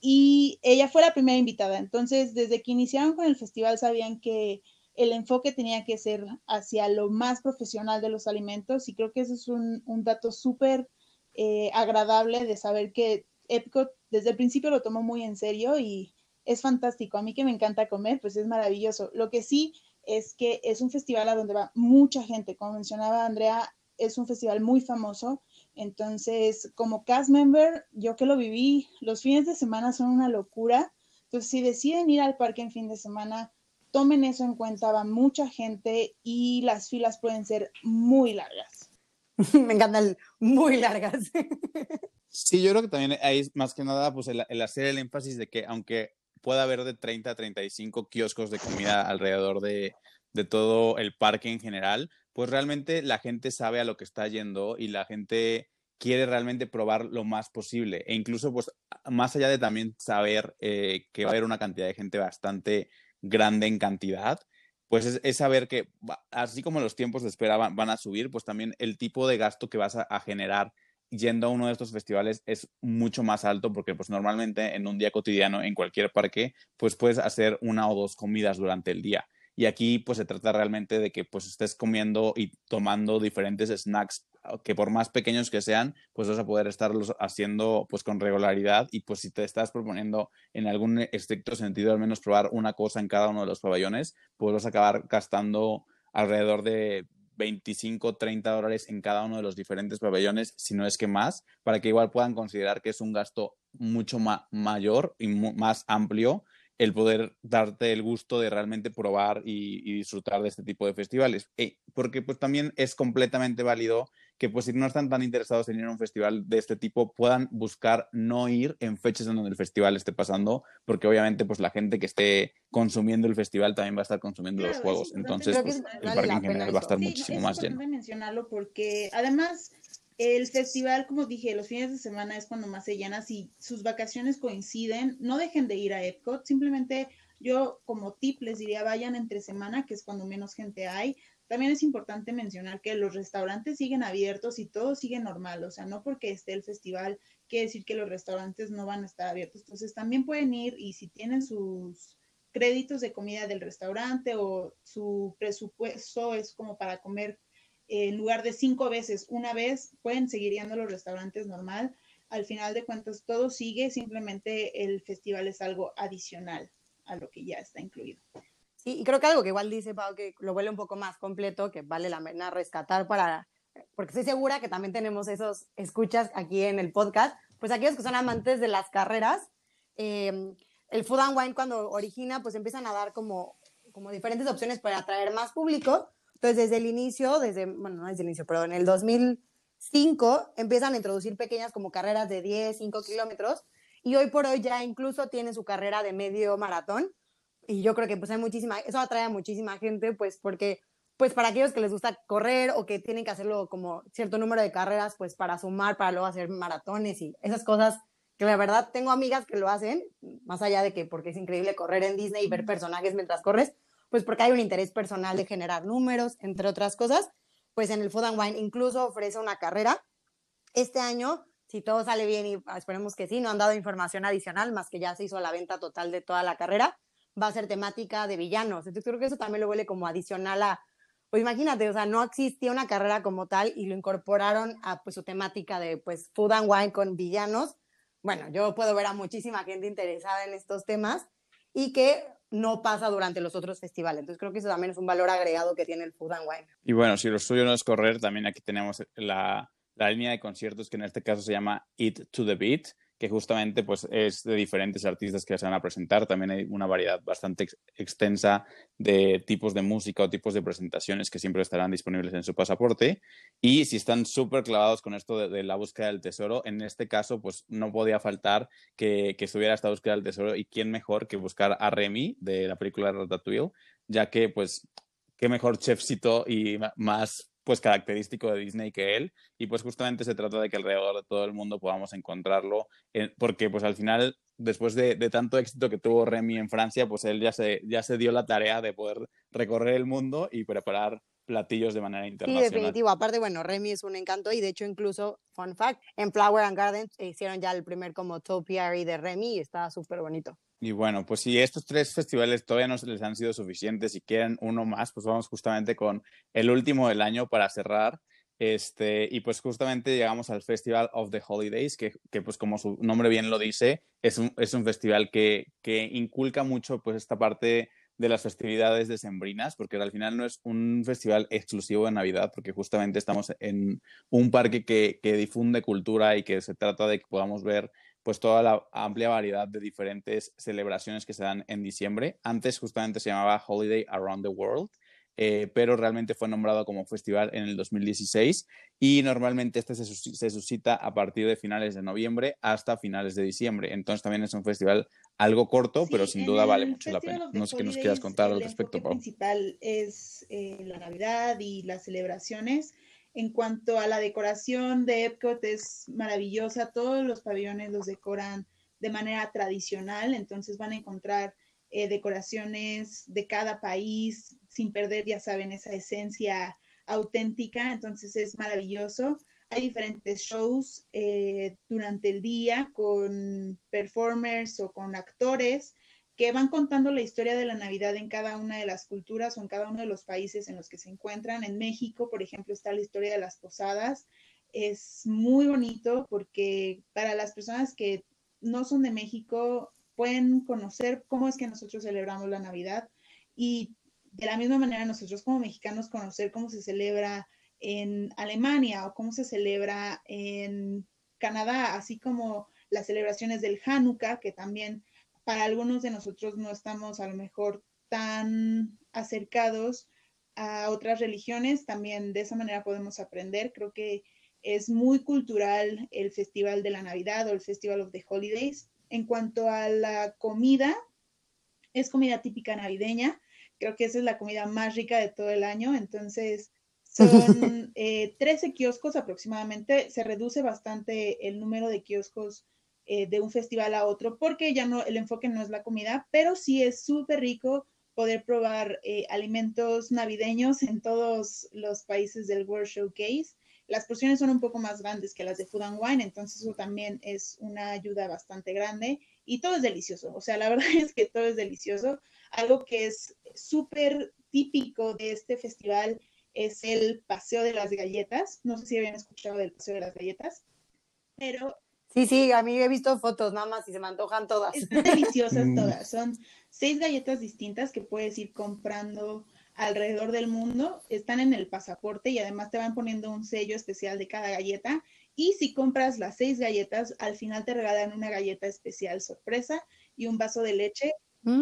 y ella fue la primera invitada. Entonces, desde que iniciaron con el festival sabían que el enfoque tenía que ser hacia lo más profesional de los alimentos y creo que eso es un, dato súper eh, agradable de saber que Epcot desde el principio lo tomó muy en serio y es fantástico. A mí que me encanta comer, pues es maravilloso. Lo que sí es que es un festival a donde va mucha gente. Como mencionaba Andrea, es un festival muy famoso. Entonces, como cast member, yo que lo viví, los fines de semana son una locura. Entonces, si deciden ir al parque en fin de semana, tomen eso en cuenta, va mucha gente y las filas pueden ser muy largas. Me encantan muy largas. Sí, yo creo que también hay más que nada pues el, el, hacer el énfasis de que aunque pueda haber de 30 a 35 kioscos de comida alrededor de, de todo el parque en general, pues realmente la gente sabe a lo que está yendo y la gente quiere realmente probar lo más posible. E incluso, pues, más allá de también saber eh, que va a haber una cantidad de gente bastante grande en cantidad, pues es, saber que así como los tiempos de espera van, a subir, pues también el tipo de gasto que vas a, a, generar yendo a uno de estos festivales es mucho más alto porque pues normalmente en un día cotidiano en cualquier parque pues puedes hacer una o dos comidas durante el día y aquí pues se trata realmente de que pues estés comiendo y tomando diferentes snacks que por más pequeños que sean, pues vas a poder estarlos haciendo pues con regularidad y pues si te estás proponiendo en algún estricto sentido al menos probar una cosa en cada uno de los pabellones, pues vas a acabar gastando alrededor de 25, 30 dólares en cada uno de los diferentes pabellones, si no es que más, para que igual puedan considerar que es un gasto mucho ma mayor y más amplio el poder darte el gusto de realmente probar y, y disfrutar de este tipo de festivales. Eh, porque pues también es completamente válido que pues si no están tan interesados en ir a un festival de este tipo puedan buscar no ir en fechas en donde el festival esté pasando, porque obviamente pues la gente que esté consumiendo el festival también va a estar consumiendo los juegos. Entonces pues, el parque en general va a estar muchísimo más lleno. mencionarlo porque además el festival, como dije, los fines de semana es cuando más se llena. Si sus vacaciones coinciden, no dejen de ir a Epcot. Simplemente yo como tip les diría vayan entre semana, que es cuando menos gente hay. También es importante mencionar que los restaurantes siguen abiertos y todo sigue normal. O sea, no porque esté el festival quiere decir que los restaurantes no van a estar abiertos. Entonces también pueden ir y si tienen sus créditos de comida del restaurante o su presupuesto es como para comer en lugar de cinco veces, una vez, pueden seguir yendo a los restaurantes normal. Al final de cuentas, todo sigue, simplemente el festival es algo adicional a lo que ya está incluido. Sí, y creo que algo que igual dice Pau, que lo vuelve un poco más completo, que vale la pena rescatar para, porque estoy segura que también tenemos esos escuchas aquí en el podcast, pues aquellos que son amantes de las carreras, eh, el Food and Wine cuando origina, pues empiezan a dar como, como diferentes opciones para atraer más público, entonces, desde el inicio, desde, bueno, no desde el inicio, pero en el 2005 empiezan a introducir pequeñas como carreras de 10, 5 kilómetros y hoy por hoy ya incluso tiene su carrera de medio maratón y yo creo que pues hay muchísima, eso atrae a muchísima gente pues porque pues para aquellos que les gusta correr o que tienen que hacerlo como cierto número de carreras pues para sumar, para luego hacer maratones y esas cosas que la verdad tengo amigas que lo hacen, más allá de que porque es increíble correr en Disney y ver personajes mientras corres, pues porque hay un interés personal de generar números, entre otras cosas, pues en el Food and Wine incluso ofrece una carrera. Este año, si todo sale bien y esperemos que sí, no han dado información adicional, más que ya se hizo la venta total de toda la carrera, va a ser temática de villanos. Entonces creo que eso también lo huele como adicional a, pues imagínate, o sea, no existía una carrera como tal y lo incorporaron a pues su temática de pues Food and Wine con villanos. Bueno, yo puedo ver a muchísima gente interesada en estos temas y que no pasa durante los otros festivales. Entonces creo que eso también es un valor agregado que tiene el Food and Wine. Y bueno, si lo suyo no es correr, también aquí tenemos la, la línea de conciertos que en este caso se llama Eat to the Beat, que justamente pues, es de diferentes artistas que se van a presentar. También hay una variedad bastante extensa de tipos de música o tipos de presentaciones que siempre estarán disponibles en su pasaporte. Y si están súper clavados con esto de, la búsqueda del tesoro, en este caso pues no podía faltar que, que, estuviera esta búsqueda del tesoro y quién mejor que buscar a Remy de la película Ratatouille, ya que pues qué mejor chefcito y más pues característico de Disney que él y pues justamente se trata de que alrededor de todo el mundo podamos encontrarlo porque pues al final después de, tanto éxito que tuvo Remy en Francia pues él ya se, ya se dio la tarea de poder recorrer el mundo y preparar platillos de manera internacional. Sí, definitivo. Aparte, bueno, Remy es un encanto y de hecho incluso, fun fact, en Flower and Garden hicieron ya el primer como topiary de Remy y está súper bonito. Y bueno, pues si estos tres festivales todavía no les han sido suficientes y quieren uno más, pues vamos justamente con el último del año para cerrar. Este, y pues justamente llegamos al Festival of the Holidays, que, que pues como su nombre bien lo dice, es un, es un festival que, que, inculca mucho pues esta parte de las festividades decembrinas, porque al final no es un festival exclusivo de Navidad, porque justamente estamos en un parque que, que difunde cultura y que se trata de que podamos ver pues toda la amplia variedad de diferentes celebraciones que se dan en diciembre. Antes justamente se llamaba Holiday Around the World eh, pero realmente fue nombrado como festival en el 2016 y normalmente este se, suscita a partir de finales de noviembre hasta finales de diciembre. Entonces también es un festival algo corto, pero sin duda vale mucho la pena. No sé qué nos quieras contar al respecto, Pau. El principal es eh, la Navidad y las celebraciones. En cuanto a la decoración de Epcot es maravillosa, todos los pabellones los decoran de manera tradicional, entonces van a encontrar eh, decoraciones de cada país, sin perder, ya saben, esa esencia auténtica, entonces es maravilloso. Hay diferentes shows eh, durante el día con performers o con actores que van contando la historia de la Navidad en cada una de las culturas o en cada uno de los países en los que se encuentran. En México, por ejemplo, está la historia de las posadas. Es muy bonito porque para las personas que no son de México, pueden conocer cómo es que nosotros celebramos la Navidad y de la misma manera nosotros como mexicanos conocer cómo se celebra en Alemania o cómo se celebra en Canadá, así como las celebraciones del Hanukkah, que también para algunos de nosotros no estamos a lo mejor tan acercados a otras religiones, también de esa manera podemos aprender. Creo que es muy cultural el Festival de la Navidad o el Festival of the Holidays. En cuanto a la comida, es comida típica navideña. Creo que esa es la comida más rica de todo el año. Entonces, son 13 eh, kioscos aproximadamente. Se reduce bastante el número de kioscos eh, de un festival a otro porque ya no, el enfoque no es la comida, pero sí es súper rico poder probar eh, alimentos navideños en todos los países del World Showcase. Las porciones son un poco más grandes que las de Food and Wine, entonces eso también es una ayuda bastante grande y todo es delicioso. O sea, la verdad es que todo es delicioso. Algo que es súper típico de este festival es el paseo de las galletas. No sé si habían escuchado del paseo de las galletas, pero... Sí, sí, a mí he visto fotos nada más y se me antojan todas. Están deliciosas mm. todas. Son seis galletas distintas que puedes ir comprando alrededor del mundo, están en el pasaporte y además te van poniendo un sello especial de cada galleta. Y si compras las seis galletas, al final te regalan una galleta especial sorpresa y un vaso de leche.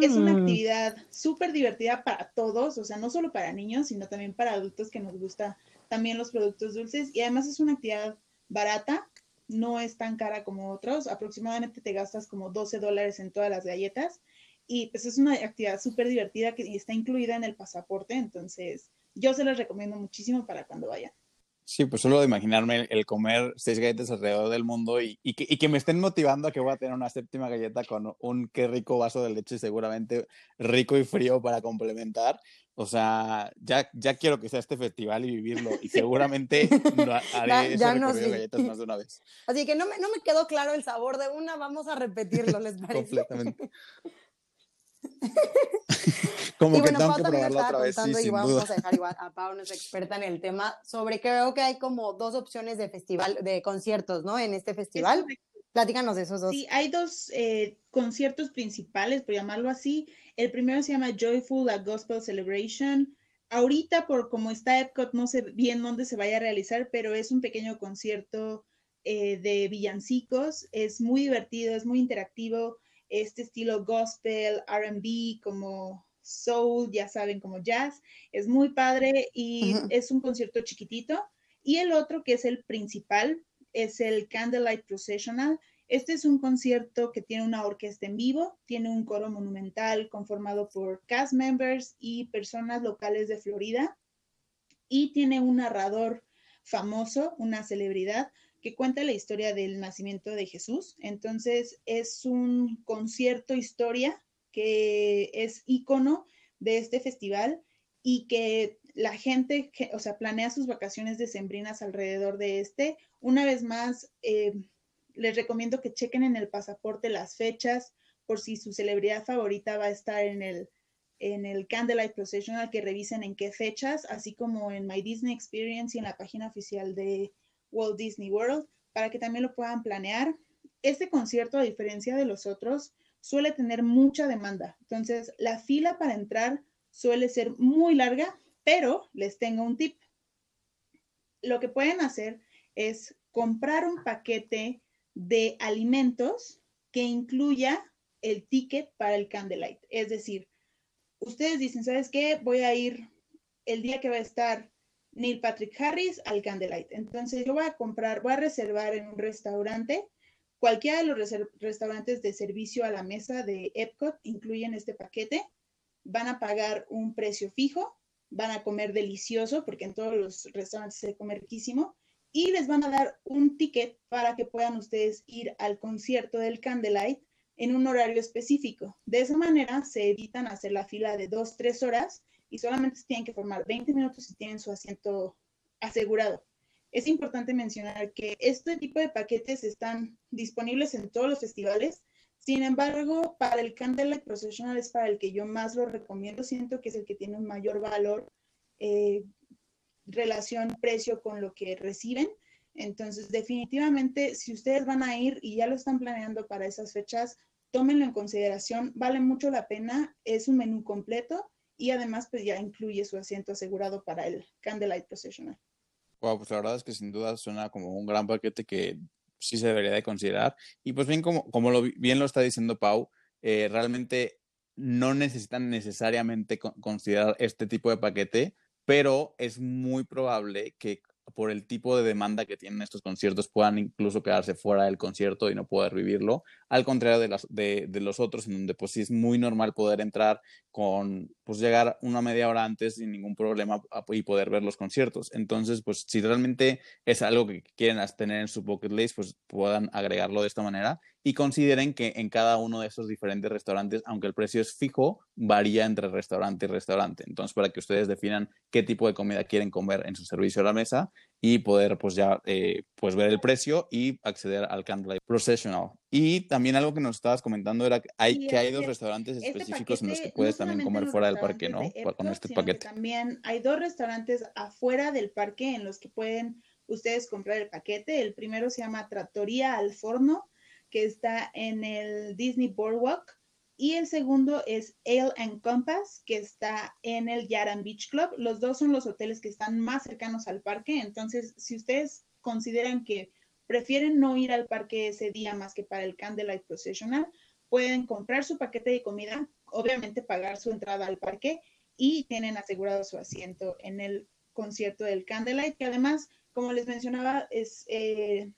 Es una mm. actividad súper divertida para todos, o sea, no solo para niños, sino también para adultos que nos gusta también los productos dulces. Y además es una actividad barata, no es tan cara como otros. Aproximadamente te gastas como 12 dólares en todas las galletas y pues es una actividad súper divertida que está incluida en el pasaporte, entonces yo se los recomiendo muchísimo para cuando vayan. Sí, pues solo de imaginarme el, comer seis galletas alrededor del mundo y, y, que, y, que, me estén motivando a que voy a tener una séptima galleta con un qué rico vaso de leche seguramente rico y frío para complementar. O sea, ya, ya quiero que sea este festival y vivirlo y seguramente haré ya, ese de galletas más de una vez. Así que no me, no me quedó claro el sabor de una, vamos a repetirlo, ¿les parece? Completamente. Como que tengo que probarlo otra vez. Sí, y vamos a dejar igual a Pau, nuestra experta en el tema, sobre creo que hay como dos opciones de festival, de conciertos, ¿no? En este festival. Platícanos de esos dos. Sí, hay dos eh, conciertos principales, por llamarlo así. El primero se llama Joyful a Gospel Celebration. Ahorita, por como está Epcot, no sé bien dónde se vaya a realizar, pero es un pequeño concierto eh, de villancicos. Es muy divertido, es muy interactivo este estilo gospel, RB, como soul, ya saben, como jazz. Es muy padre y es un concierto chiquitito. Y el otro, que es el principal, es el Candlelight Processional. Este es un concierto que tiene una orquesta en vivo, tiene un coro monumental conformado por cast members y personas locales de Florida y tiene un narrador famoso, una celebridad, que cuenta la historia del nacimiento de Jesús. Entonces es un concierto historia que es icono de este festival y que la gente, o sea, planea sus vacaciones decembrinas alrededor de este. Una vez más, eh, les recomiendo que chequen en el pasaporte las fechas por si su celebridad favorita va a estar en el, en el Candlelight Processional, que revisen en qué fechas, así como en My Disney Experience y en la página oficial de Walt Disney World para que también lo puedan planear. Este concierto, a diferencia de los otros, suele tener mucha demanda. Entonces, la fila para entrar suele ser muy larga, pero les tengo un tip. Lo que pueden hacer es comprar un paquete de alimentos que incluya el ticket para el Candlelight. Es decir, ustedes dicen, ¿sabes qué? Voy a ir el día que va a estar Neil Patrick Harris al Candlelight. Entonces yo voy a comprar, voy a reservar en un restaurante. Cualquiera de los restaurantes de servicio a la mesa de Epcot incluyen este paquete. Van a pagar un precio fijo, van a comer delicioso, porque en todos los restaurantes se come riquísimo, y les van a dar un ticket para que puedan ustedes ir al concierto del Candlelight en un horario específico. De esa manera se evitan hacer la fila de dos, tres horas y solamente tienen que formar 20 minutos y tienen su asiento asegurado. Es importante mencionar que este tipo de paquetes están disponibles en todos los festivales. Sin embargo, para el Candlelight Processional es para el que yo más lo recomiendo. Siento que es el que tiene un mayor valor, eh, relación precio con lo que reciben. Entonces, definitivamente, si ustedes van a ir y ya lo están planeando para esas fechas, tómenlo en consideración. Vale mucho la pena. Es un menú completo y además pues ya incluye su asiento asegurado para el Candlelight Processional. Wow, pues la verdad es que sin duda suena como un gran paquete que sí se debería de considerar. Y pues bien, como, como lo, bien lo está diciendo Pau, eh, realmente no necesitan necesariamente considerar este tipo de paquete, pero es muy probable que por el tipo de demanda que tienen estos conciertos puedan incluso quedarse fuera del concierto y no poder vivirlo, al contrario de, las, de, los otros, en donde pues sí es muy normal poder entrar con, pues llegar una media hora antes sin ningún problema y poder ver los conciertos. Entonces, pues si realmente es algo que quieren tener en su bucket list, pues puedan agregarlo de esta manera y consideren que en cada uno de esos diferentes restaurantes, aunque el precio es fijo, varía entre restaurante y restaurante. Entonces, para que ustedes definan qué tipo de comida quieren comer en su servicio a la mesa y poder pues ya eh, pues ver el precio y acceder al Candlelight Processional. Y también algo que nos estabas comentando era que hay, que hay dos restaurantes este específicos en los que puedes también comer fuera del parque, ¿no? Con este paquete. También hay dos restaurantes afuera del parque en los que pueden ustedes comprar el paquete. El primero se llama Trattoria al Forno que está en el Disney Boardwalk. Y el segundo es Ale and Compass, que está en el Yaran Beach Club. Los dos son los hoteles que están más cercanos al parque. Entonces, si ustedes consideran que prefieren no ir al parque ese día más que para el Candlelight Processional, pueden comprar su paquete de comida, obviamente pagar su entrada al parque y tienen asegurado su asiento en el concierto del Candlelight, que además, como les mencionaba, es eh,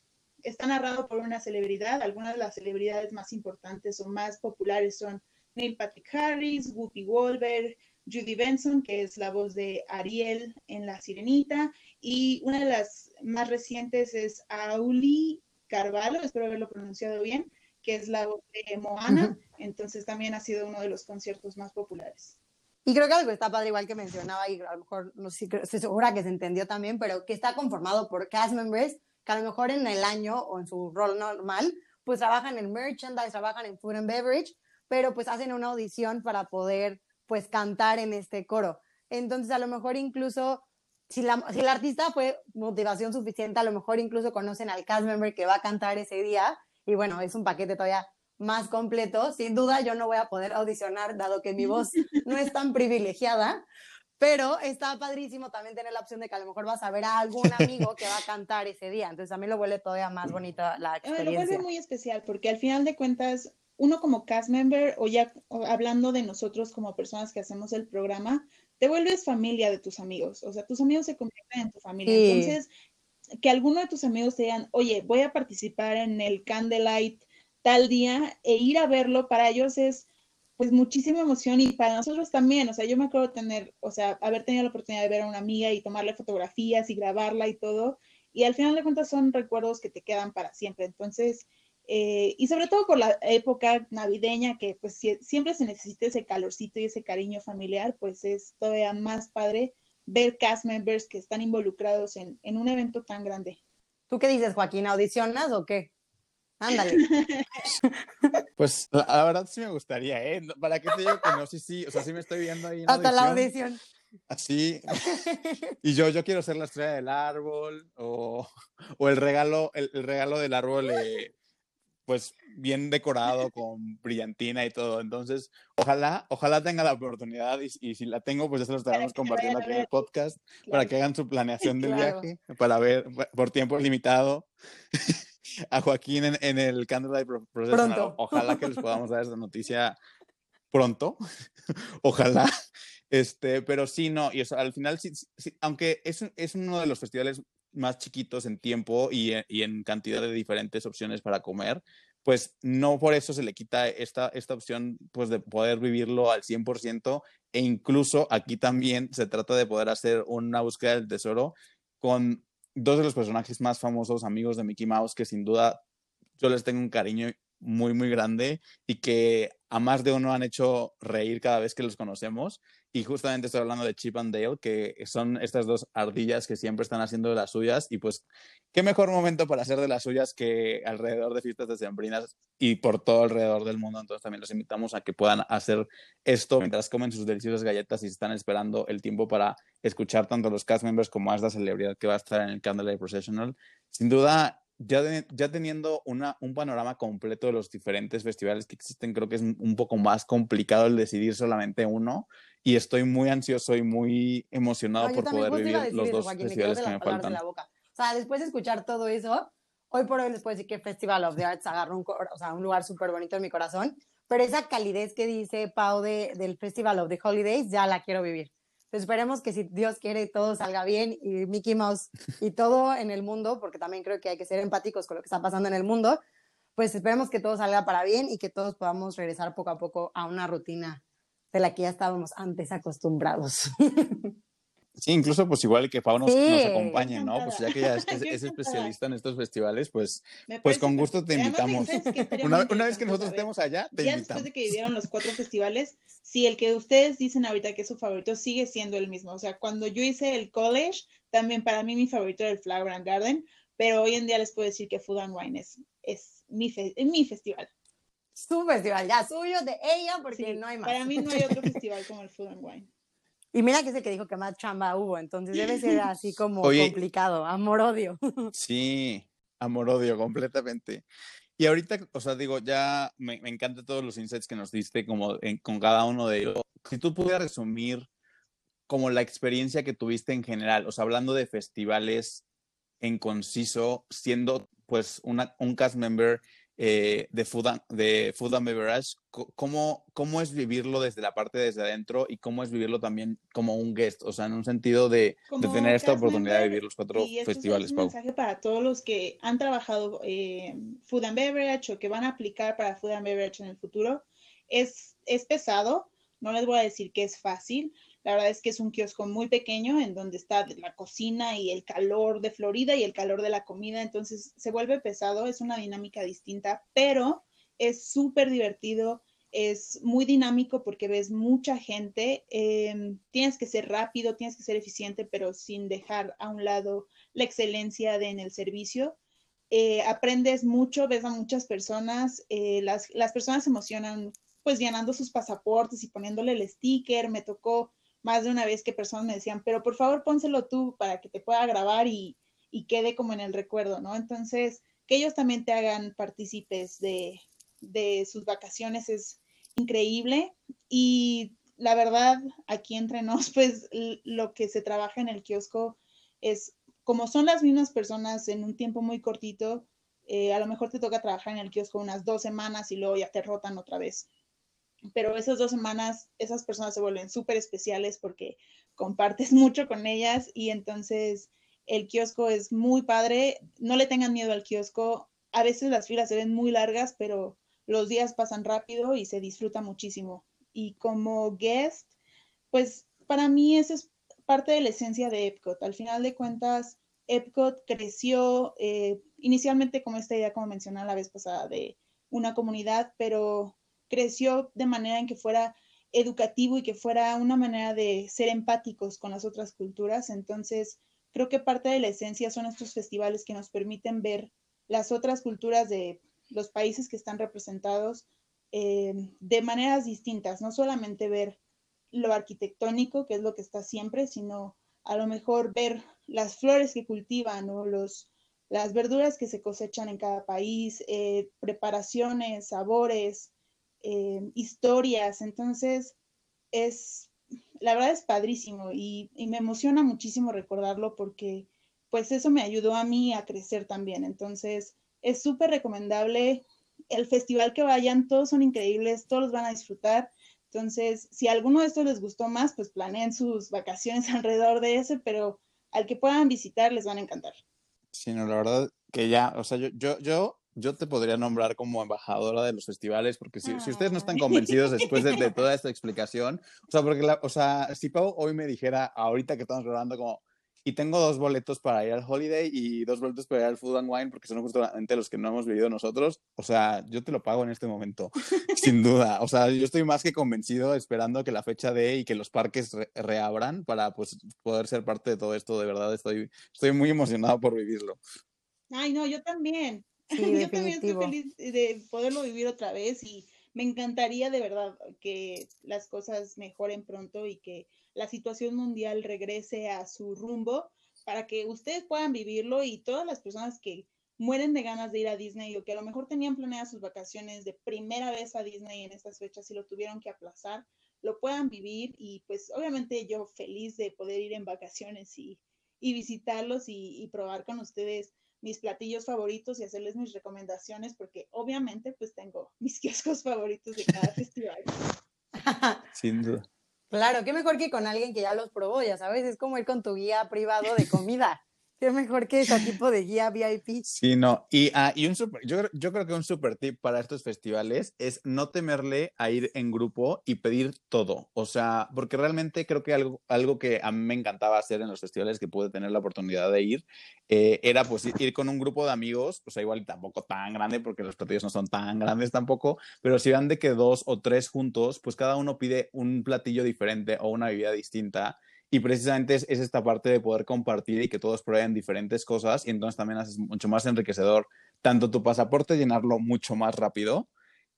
está narrado por una celebridad. Algunas de las celebridades más importantes o más populares son Neil Patrick Harris, Whoopi Goldberg, Judy Benson, que es la voz de Ariel en La Sirenita, y una de las más recientes es Auli Carvalho, espero haberlo pronunciado bien, que es la voz de Moana, entonces también ha sido uno de los conciertos más populares. Y creo que algo está padre, igual que mencionaba, y a lo mejor no sé, estoy segura que se entendió también, pero que está conformado por cast members que a lo mejor en el año o en su rol normal, pues trabajan en merchandise, trabajan en food and beverage, pero pues hacen una audición para poder pues cantar en este coro. Entonces a lo mejor incluso si la, si el artista fue motivación suficiente, a lo mejor incluso conocen al cast member que va a cantar ese día y bueno, es un paquete todavía más completo. Sin duda yo no voy a poder audicionar dado que mi voz no es tan privilegiada, pero está padrísimo también tener la opción de que a lo mejor vas a ver a algún amigo que va a cantar ese día. Entonces a mí lo vuelve todavía más bonita la experiencia. Lo vuelve muy especial porque al final de cuentas, uno como cast member o ya hablando de nosotros como personas que hacemos el programa, te vuelves familia de tus amigos. O sea, tus amigos se convierten en tu familia. Entonces, que alguno de tus amigos te digan, oye, voy a participar en el Candlelight tal día e ir a verlo, para ellos es pues muchísima emoción y para nosotros también, o sea, yo me acuerdo tener, o sea, haber tenido la oportunidad de ver a una amiga y tomarle fotografías y grabarla y todo, y al final de cuentas son recuerdos que te quedan para siempre, entonces, eh, y sobre todo por la época navideña que pues siempre se necesita ese calorcito y ese cariño familiar, pues es todavía más padre ver cast members que están involucrados en, en un evento tan grande. ¿Tú qué dices, Joaquín? ¿Audicionas o qué? Ándale. Pues la, verdad sí me gustaría, ¿eh? ¿Para qué te digo que no? Sí, sí, o sea, sí me estoy viendo ahí. Hasta la audición. Así. Y yo, yo quiero ser la estrella del árbol o, o el regalo, el, regalo del árbol, eh, pues bien decorado con brillantina y todo. Entonces, ojalá, ojalá tenga la oportunidad y, y si la tengo, pues ya se lo estaremos compartiendo aquí en el podcast para que hagan su planeación del viaje, para ver por tiempo limitado. A Joaquín en, el Candlelight Processional. Ojalá que les podamos dar esta noticia pronto. Ojalá. Este, pero sí, no, y al final, sí, aunque es, es uno de los festivales más chiquitos en tiempo y y en cantidad de diferentes opciones para comer, pues no por eso se le quita esta, esta opción pues de poder vivirlo al 100% e incluso aquí también se trata de poder hacer una búsqueda del tesoro con dos de los personajes más famosos amigos de Mickey Mouse que sin duda yo les tengo un cariño muy muy grande y que a más de uno han hecho reír cada vez que los conocemos y justamente estoy hablando de Chip and Dale, que son estas dos ardillas que siempre están haciendo de las suyas. Y pues, qué mejor momento para hacer de las suyas que alrededor de fiestas de sembrinas y por todo alrededor del mundo. Entonces, también los invitamos a que puedan hacer esto mientras comen sus deliciosas galletas y están esperando el tiempo para escuchar tanto los cast members como a esta celebridad que va a estar en el Candlelight Processional. Sin duda, ya, ya teniendo una, un panorama completo de los diferentes festivales que existen, creo que es un poco más complicado el decidir solamente uno y estoy muy ansioso y muy emocionado por poder vivir los dos festivales que me faltan. O sea, después de escuchar todo eso, hoy por hoy les puedo decir que Festival of the Arts agarró un, o sea, un lugar súper bonito en mi corazón, pero esa calidez que dice Pau de, del Festival of the Holidays ya la quiero vivir. Esperemos que si Dios quiere todo salga bien y Mickey Mouse y todo en el mundo, porque también creo que hay que ser empáticos con lo que está pasando en el mundo, pues esperemos que todo salga para bien y que todos podamos regresar poco a poco a una rutina de la que ya estábamos antes acostumbrados. Sí, incluso pues igual que Pau nos, acompañe, ¿no? Pues ya que ya es, especialista en estos festivales, pues, pues con gusto te invitamos. Una, vez que nosotros estemos allá, te ya después de que vivieron los cuatro festivales, si el que ustedes dicen ahorita que es su favorito sigue siendo el mismo. O sea, cuando yo hice el college, también para mí mi favorito era el Flower and Garden, pero hoy en día les puedo decir que Food and Wine es, es, mi, es mi festival su festival, ya suyo, de ella, porque no hay más. Para mí no hay otro festival como el Food and Wine. Y mira que es el que dijo que más chamba hubo, entonces debe ser así como complicado, amor-odio. Sí, amor-odio, completamente. Y ahorita, o sea, digo, ya me, me encantan todos los insights que nos diste como con cada uno de ellos. Si tú pudieras resumir como la experiencia que tuviste en general, o sea, hablando de festivales en conciso, siendo pues una, un cast member eh, de, food and, de Food and Beverage, ¿cómo, ¿cómo es vivirlo desde la parte desde adentro y cómo es vivirlo también como un guest? O sea, en un sentido de, de tener esta oportunidad de vivir los cuatro festivales. Es un mensaje para todos los que han trabajado eh, Food and Beverage o que van a aplicar para Food and Beverage en el futuro. Es, es pesado, no les voy a decir que es fácil, la verdad es que es un kiosco muy pequeño en donde está la cocina y el calor de Florida y el calor de la comida, entonces se vuelve pesado, es una dinámica distinta, pero es súper divertido, es muy dinámico porque ves mucha gente, em, tienes que ser rápido, tienes que ser eficiente, pero sin dejar a un lado la excelencia de, en el servicio. Eh, aprendes mucho, ves a muchas personas, eh, las, las personas se emocionan pues llenando sus pasaportes y poniéndole el sticker, me tocó más de una vez que personas me decían, pero por favor pónselo tú para que te pueda grabar y, y quede como en el recuerdo, ¿no? Entonces, que ellos también te hagan partícipes de, de sus vacaciones es increíble y la verdad, aquí entre nos, pues lo que se trabaja en el kiosco es, como son las mismas personas en un tiempo muy cortito, eh, a lo mejor te toca trabajar en el kiosco unas dos semanas y luego ya te rotan otra vez pero esas dos semanas esas personas se vuelven súper especiales porque compartes mucho con ellas y entonces el kiosco es muy padre. No le tengan miedo al kiosco. A veces las filas se ven muy largas, pero los días pasan rápido y se disfruta muchísimo. Y como guest, pues para mí eso es parte de la esencia de Epcot. Al final de cuentas, Epcot creció eh, inicialmente como esta idea, como mencioné la vez pasada, de una comunidad, pero creció de manera en que fuera educativo y que fuera una manera de ser empáticos con las otras culturas. Entonces, creo que parte de la esencia son estos festivales que nos permiten ver las otras culturas de los países que están representados eh, de maneras distintas, no solamente ver lo arquitectónico, que es lo que está siempre, sino a lo mejor ver las flores que cultivan o los, las verduras que se cosechan en cada país, eh, preparaciones, sabores, eh, historias. Entonces, es, la verdad es padrísimo y, me emociona muchísimo recordarlo porque pues eso me ayudó a mí a crecer también. Entonces, es súper recomendable. El festival que vayan, todos son increíbles, todos los van a disfrutar. Entonces, si alguno de estos les gustó más, pues planeen sus vacaciones alrededor de ese, pero al que puedan visitar les van a encantar. Sí, no, la verdad que ya, o sea, yo, yo, yo, yo te podría nombrar como embajadora de los festivales, porque si, si ustedes no están convencidos después de, de, toda esta explicación, o sea, porque, la, o sea, si Pau hoy me dijera, ahorita que estamos grabando, como, y tengo dos boletos para ir al Holiday y dos boletos para ir al Food and Wine, porque son justamente los que no hemos vivido nosotros. O sea, yo te lo pago en este momento, sin duda. O sea, yo estoy más que convencido esperando que la fecha de y que los parques re reabran para pues, poder ser parte de todo esto. De verdad, estoy, estoy muy emocionado por vivirlo. Ay, no, yo también. Sí, yo también estoy feliz de poderlo vivir otra vez y me encantaría de verdad que las cosas mejoren pronto y que la situación mundial regrese a su rumbo para que ustedes puedan vivirlo y todas las personas que mueren de ganas de ir a Disney o que a lo mejor tenían planeadas sus vacaciones de primera vez a Disney en estas fechas y lo tuvieron que aplazar, lo puedan vivir y pues obviamente yo feliz de poder ir en vacaciones y, y visitarlos y, y, probar con ustedes mis platillos favoritos y hacerles mis recomendaciones porque obviamente pues tengo mis kioscos favoritos de cada festival. Sin duda. Claro, qué mejor que con alguien que ya los probó, ya sabes, es como ir con tu guía privado de comida. Qué mejor que ese tipo de guía VIP. Sí, no. Y, ah, y un super, yo, creo que un super tip para estos festivales es no temerle a ir en grupo y pedir todo. O sea, porque realmente creo que algo, algo que a mí me encantaba hacer en los festivales que pude tener la oportunidad de ir, eh, era pues ir con un grupo de amigos, o sea, igual tampoco tan grande, porque los platillos no son tan grandes tampoco, pero si van de que dos o tres juntos, pues cada uno pide un platillo diferente o una bebida distinta y precisamente es, es, esta parte de poder compartir y que todos prueben diferentes cosas y entonces también haces mucho más enriquecedor tanto tu pasaporte, llenarlo mucho más rápido,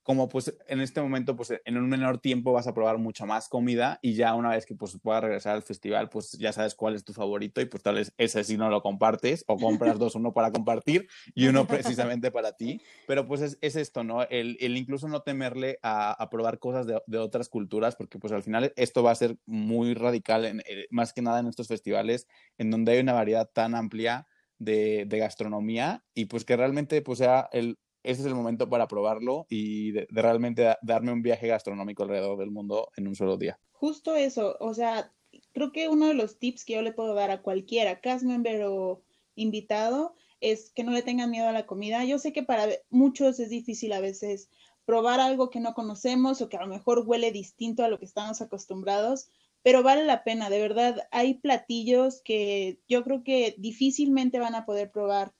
como pues en este momento pues en un menor tiempo vas a probar mucha más comida y ya una vez que pues puedas regresar al festival pues ya sabes cuál es tu favorito y pues tal vez ese si no lo compartes o compras dos, uno para compartir y uno precisamente para ti, pero pues es, es esto, ¿no? El, el, incluso no temerle a, a probar cosas de, de, otras culturas porque pues al final esto va a ser muy radical, en, eh, más que nada en estos festivales en donde hay una variedad tan amplia de, de gastronomía y pues que realmente pues sea el ese es el momento para probarlo y de, realmente da, darme un viaje gastronómico alrededor del mundo en un solo día. Justo eso, o sea, creo que uno de los tips que yo le puedo dar a cualquiera, cast member o invitado, es que no le tengan miedo a la comida. Yo sé que para muchos es difícil a veces probar algo que no conocemos o que a lo mejor huele distinto a lo que estamos acostumbrados, pero vale la pena, de verdad. Hay platillos que yo creo que difícilmente van a poder probar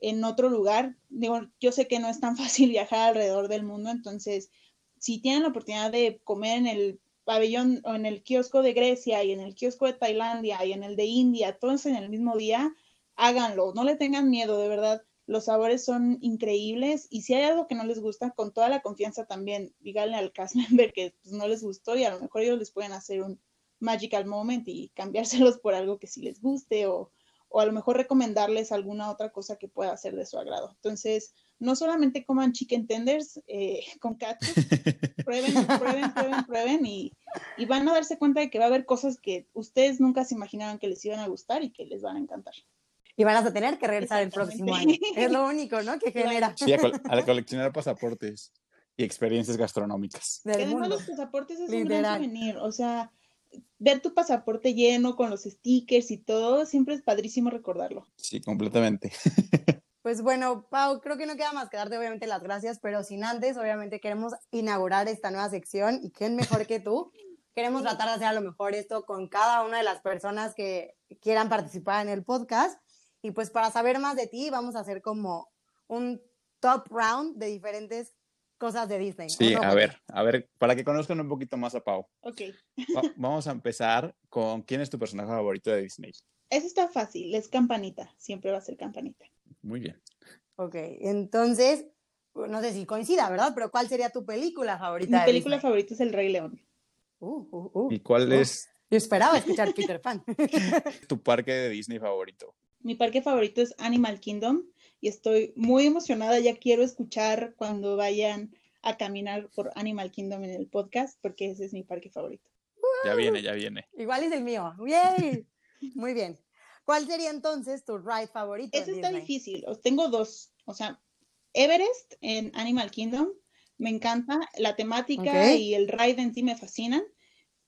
en otro lugar. Digo, yo sé que no es tan fácil viajar alrededor del mundo, entonces, si tienen la oportunidad de comer en el pabellón o en el kiosco de Grecia y en el kiosco de Tailandia y en el de India, todos en el mismo día, háganlo, no le tengan miedo, de verdad. Los sabores son increíbles y si hay algo que no les gusta, con toda la confianza también, díganle al cast member que pues, no les gustó y a lo mejor ellos les pueden hacer un magical moment y cambiárselos por algo que sí les guste o, o a lo mejor recomendarles alguna otra cosa que pueda ser de su agrado. Entonces, no solamente coman chicken tenders eh, con cactus, prueben, prueben, prueben, prueben y, y, van a darse cuenta de que va a haber cosas que ustedes nunca se imaginaban que les iban a gustar y que les van a encantar. Y van a tener que regresar el próximo año. Es lo único, ¿no? Que genera. Sí, a, col a coleccionar pasaportes y experiencias gastronómicas. Que además los pasaportes es Literal. un gran souvenir, o sea, ver tu pasaporte lleno con los stickers y todo, siempre es padrísimo recordarlo. Sí, completamente. Pues bueno, Pau, creo que no queda más que darte obviamente las gracias, pero sin antes, obviamente queremos inaugurar esta nueva sección y quién mejor que tú. Queremos tratar de hacer a lo mejor esto con cada una de las personas que quieran participar en el podcast. Y pues para saber más de ti, vamos a hacer como un top round de diferentes cosas de Disney. Sí, no, a ver, a ver, para que conozcan un poquito más a Pau. Ok. Va vamos a empezar con quién es tu personaje favorito de Disney. Eso está fácil, es Campanita, siempre va a ser Campanita. Muy bien. Ok, entonces, no sé si coincida, ¿verdad? Pero ¿cuál sería tu película favorita? Mi película Disney? favorita es El Rey León. Uh, uh, uh. ¿Y cuál es? Yo esperaba escuchar Peter Pan. ¿Tu parque de Disney favorito? Mi parque favorito es Animal Kingdom y estoy muy emocionada. Ya quiero escuchar cuando vayan a caminar por Animal Kingdom en el podcast, porque ese es mi parque favorito. Ya viene, ya viene. Igual es el mío. ¡Yay! Muy bien. ¿Cuál sería entonces tu ride favorito? Eso está difícil. Tengo dos. O sea, Everest en Animal Kingdom. Me encanta la temática y el ride en sí me fascinan.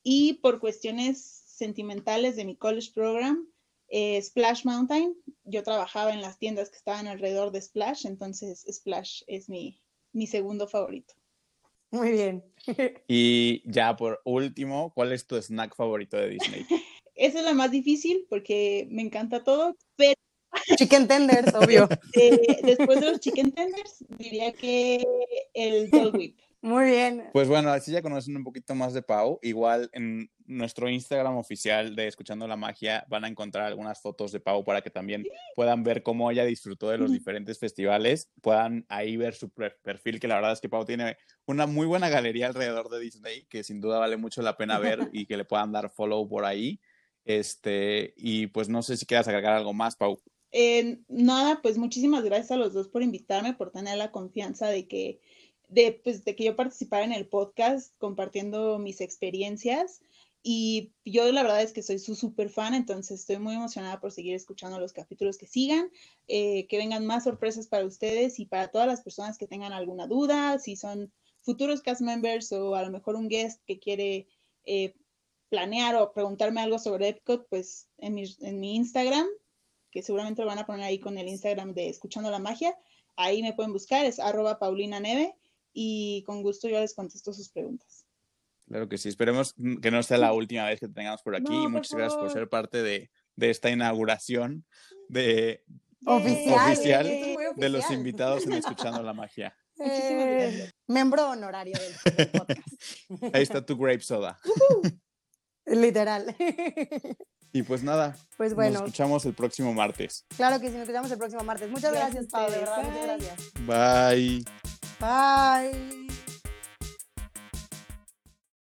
Y por cuestiones sentimentales de mi college program, eh, Splash Mountain. Yo trabajaba en las tiendas que estaban alrededor de Splash, entonces Splash es mi, mi segundo favorito. Muy bien. y ya por último, ¿cuál es tu snack favorito de Disney? Esa es la más difícil porque me encanta todo, pero... Chicken tenders, obvio. después de los chicken tenders, diría que el Dole Whip. Muy bien. Pues bueno, así ya conocen un poquito más de Pau. Igual en nuestro Instagram oficial de Escuchando la Magia van a encontrar algunas fotos de Pau para que también puedan ver cómo ella disfrutó de los diferentes festivales. Puedan ahí ver su perfil, que la verdad es que Pau tiene una muy buena galería alrededor de Disney, que sin duda vale mucho la pena ver y que le puedan dar follow por ahí. Este, y pues no sé si quieras agregar algo más, Pau. Eh, nada, pues muchísimas gracias a los dos por invitarme, por tener la confianza de que de, pues, que yo participara en el podcast compartiendo mis experiencias. Y yo la verdad es que soy su súper fan, entonces estoy muy emocionada por seguir escuchando los capítulos que sigan, eh, que vengan más sorpresas para ustedes y para todas las personas que tengan alguna duda, si son futuros cast members o a lo mejor un guest que quiere eh, planear o preguntarme algo sobre Epcot, pues en mi, en mi Instagram, que seguramente lo van a poner ahí con el Instagram de Escuchando la Magia, ahí me pueden buscar, es arroba Paulina Neve y con gusto yo les contesto sus preguntas. Claro que sí, esperemos que no sea la última vez que te tengamos por aquí y muchas gracias por ser parte de, de esta inauguración de oficial, de los invitados en Escuchando la Magia. Eh, miembro honorario del podcast. Ahí está tu grape soda. Literal. Y pues nada, pues bueno. nos escuchamos el próximo martes. Claro que sí, nos escuchamos el próximo martes. Muchas gracias, Pablo, de verdad, muchas gracias. Bye. Bye.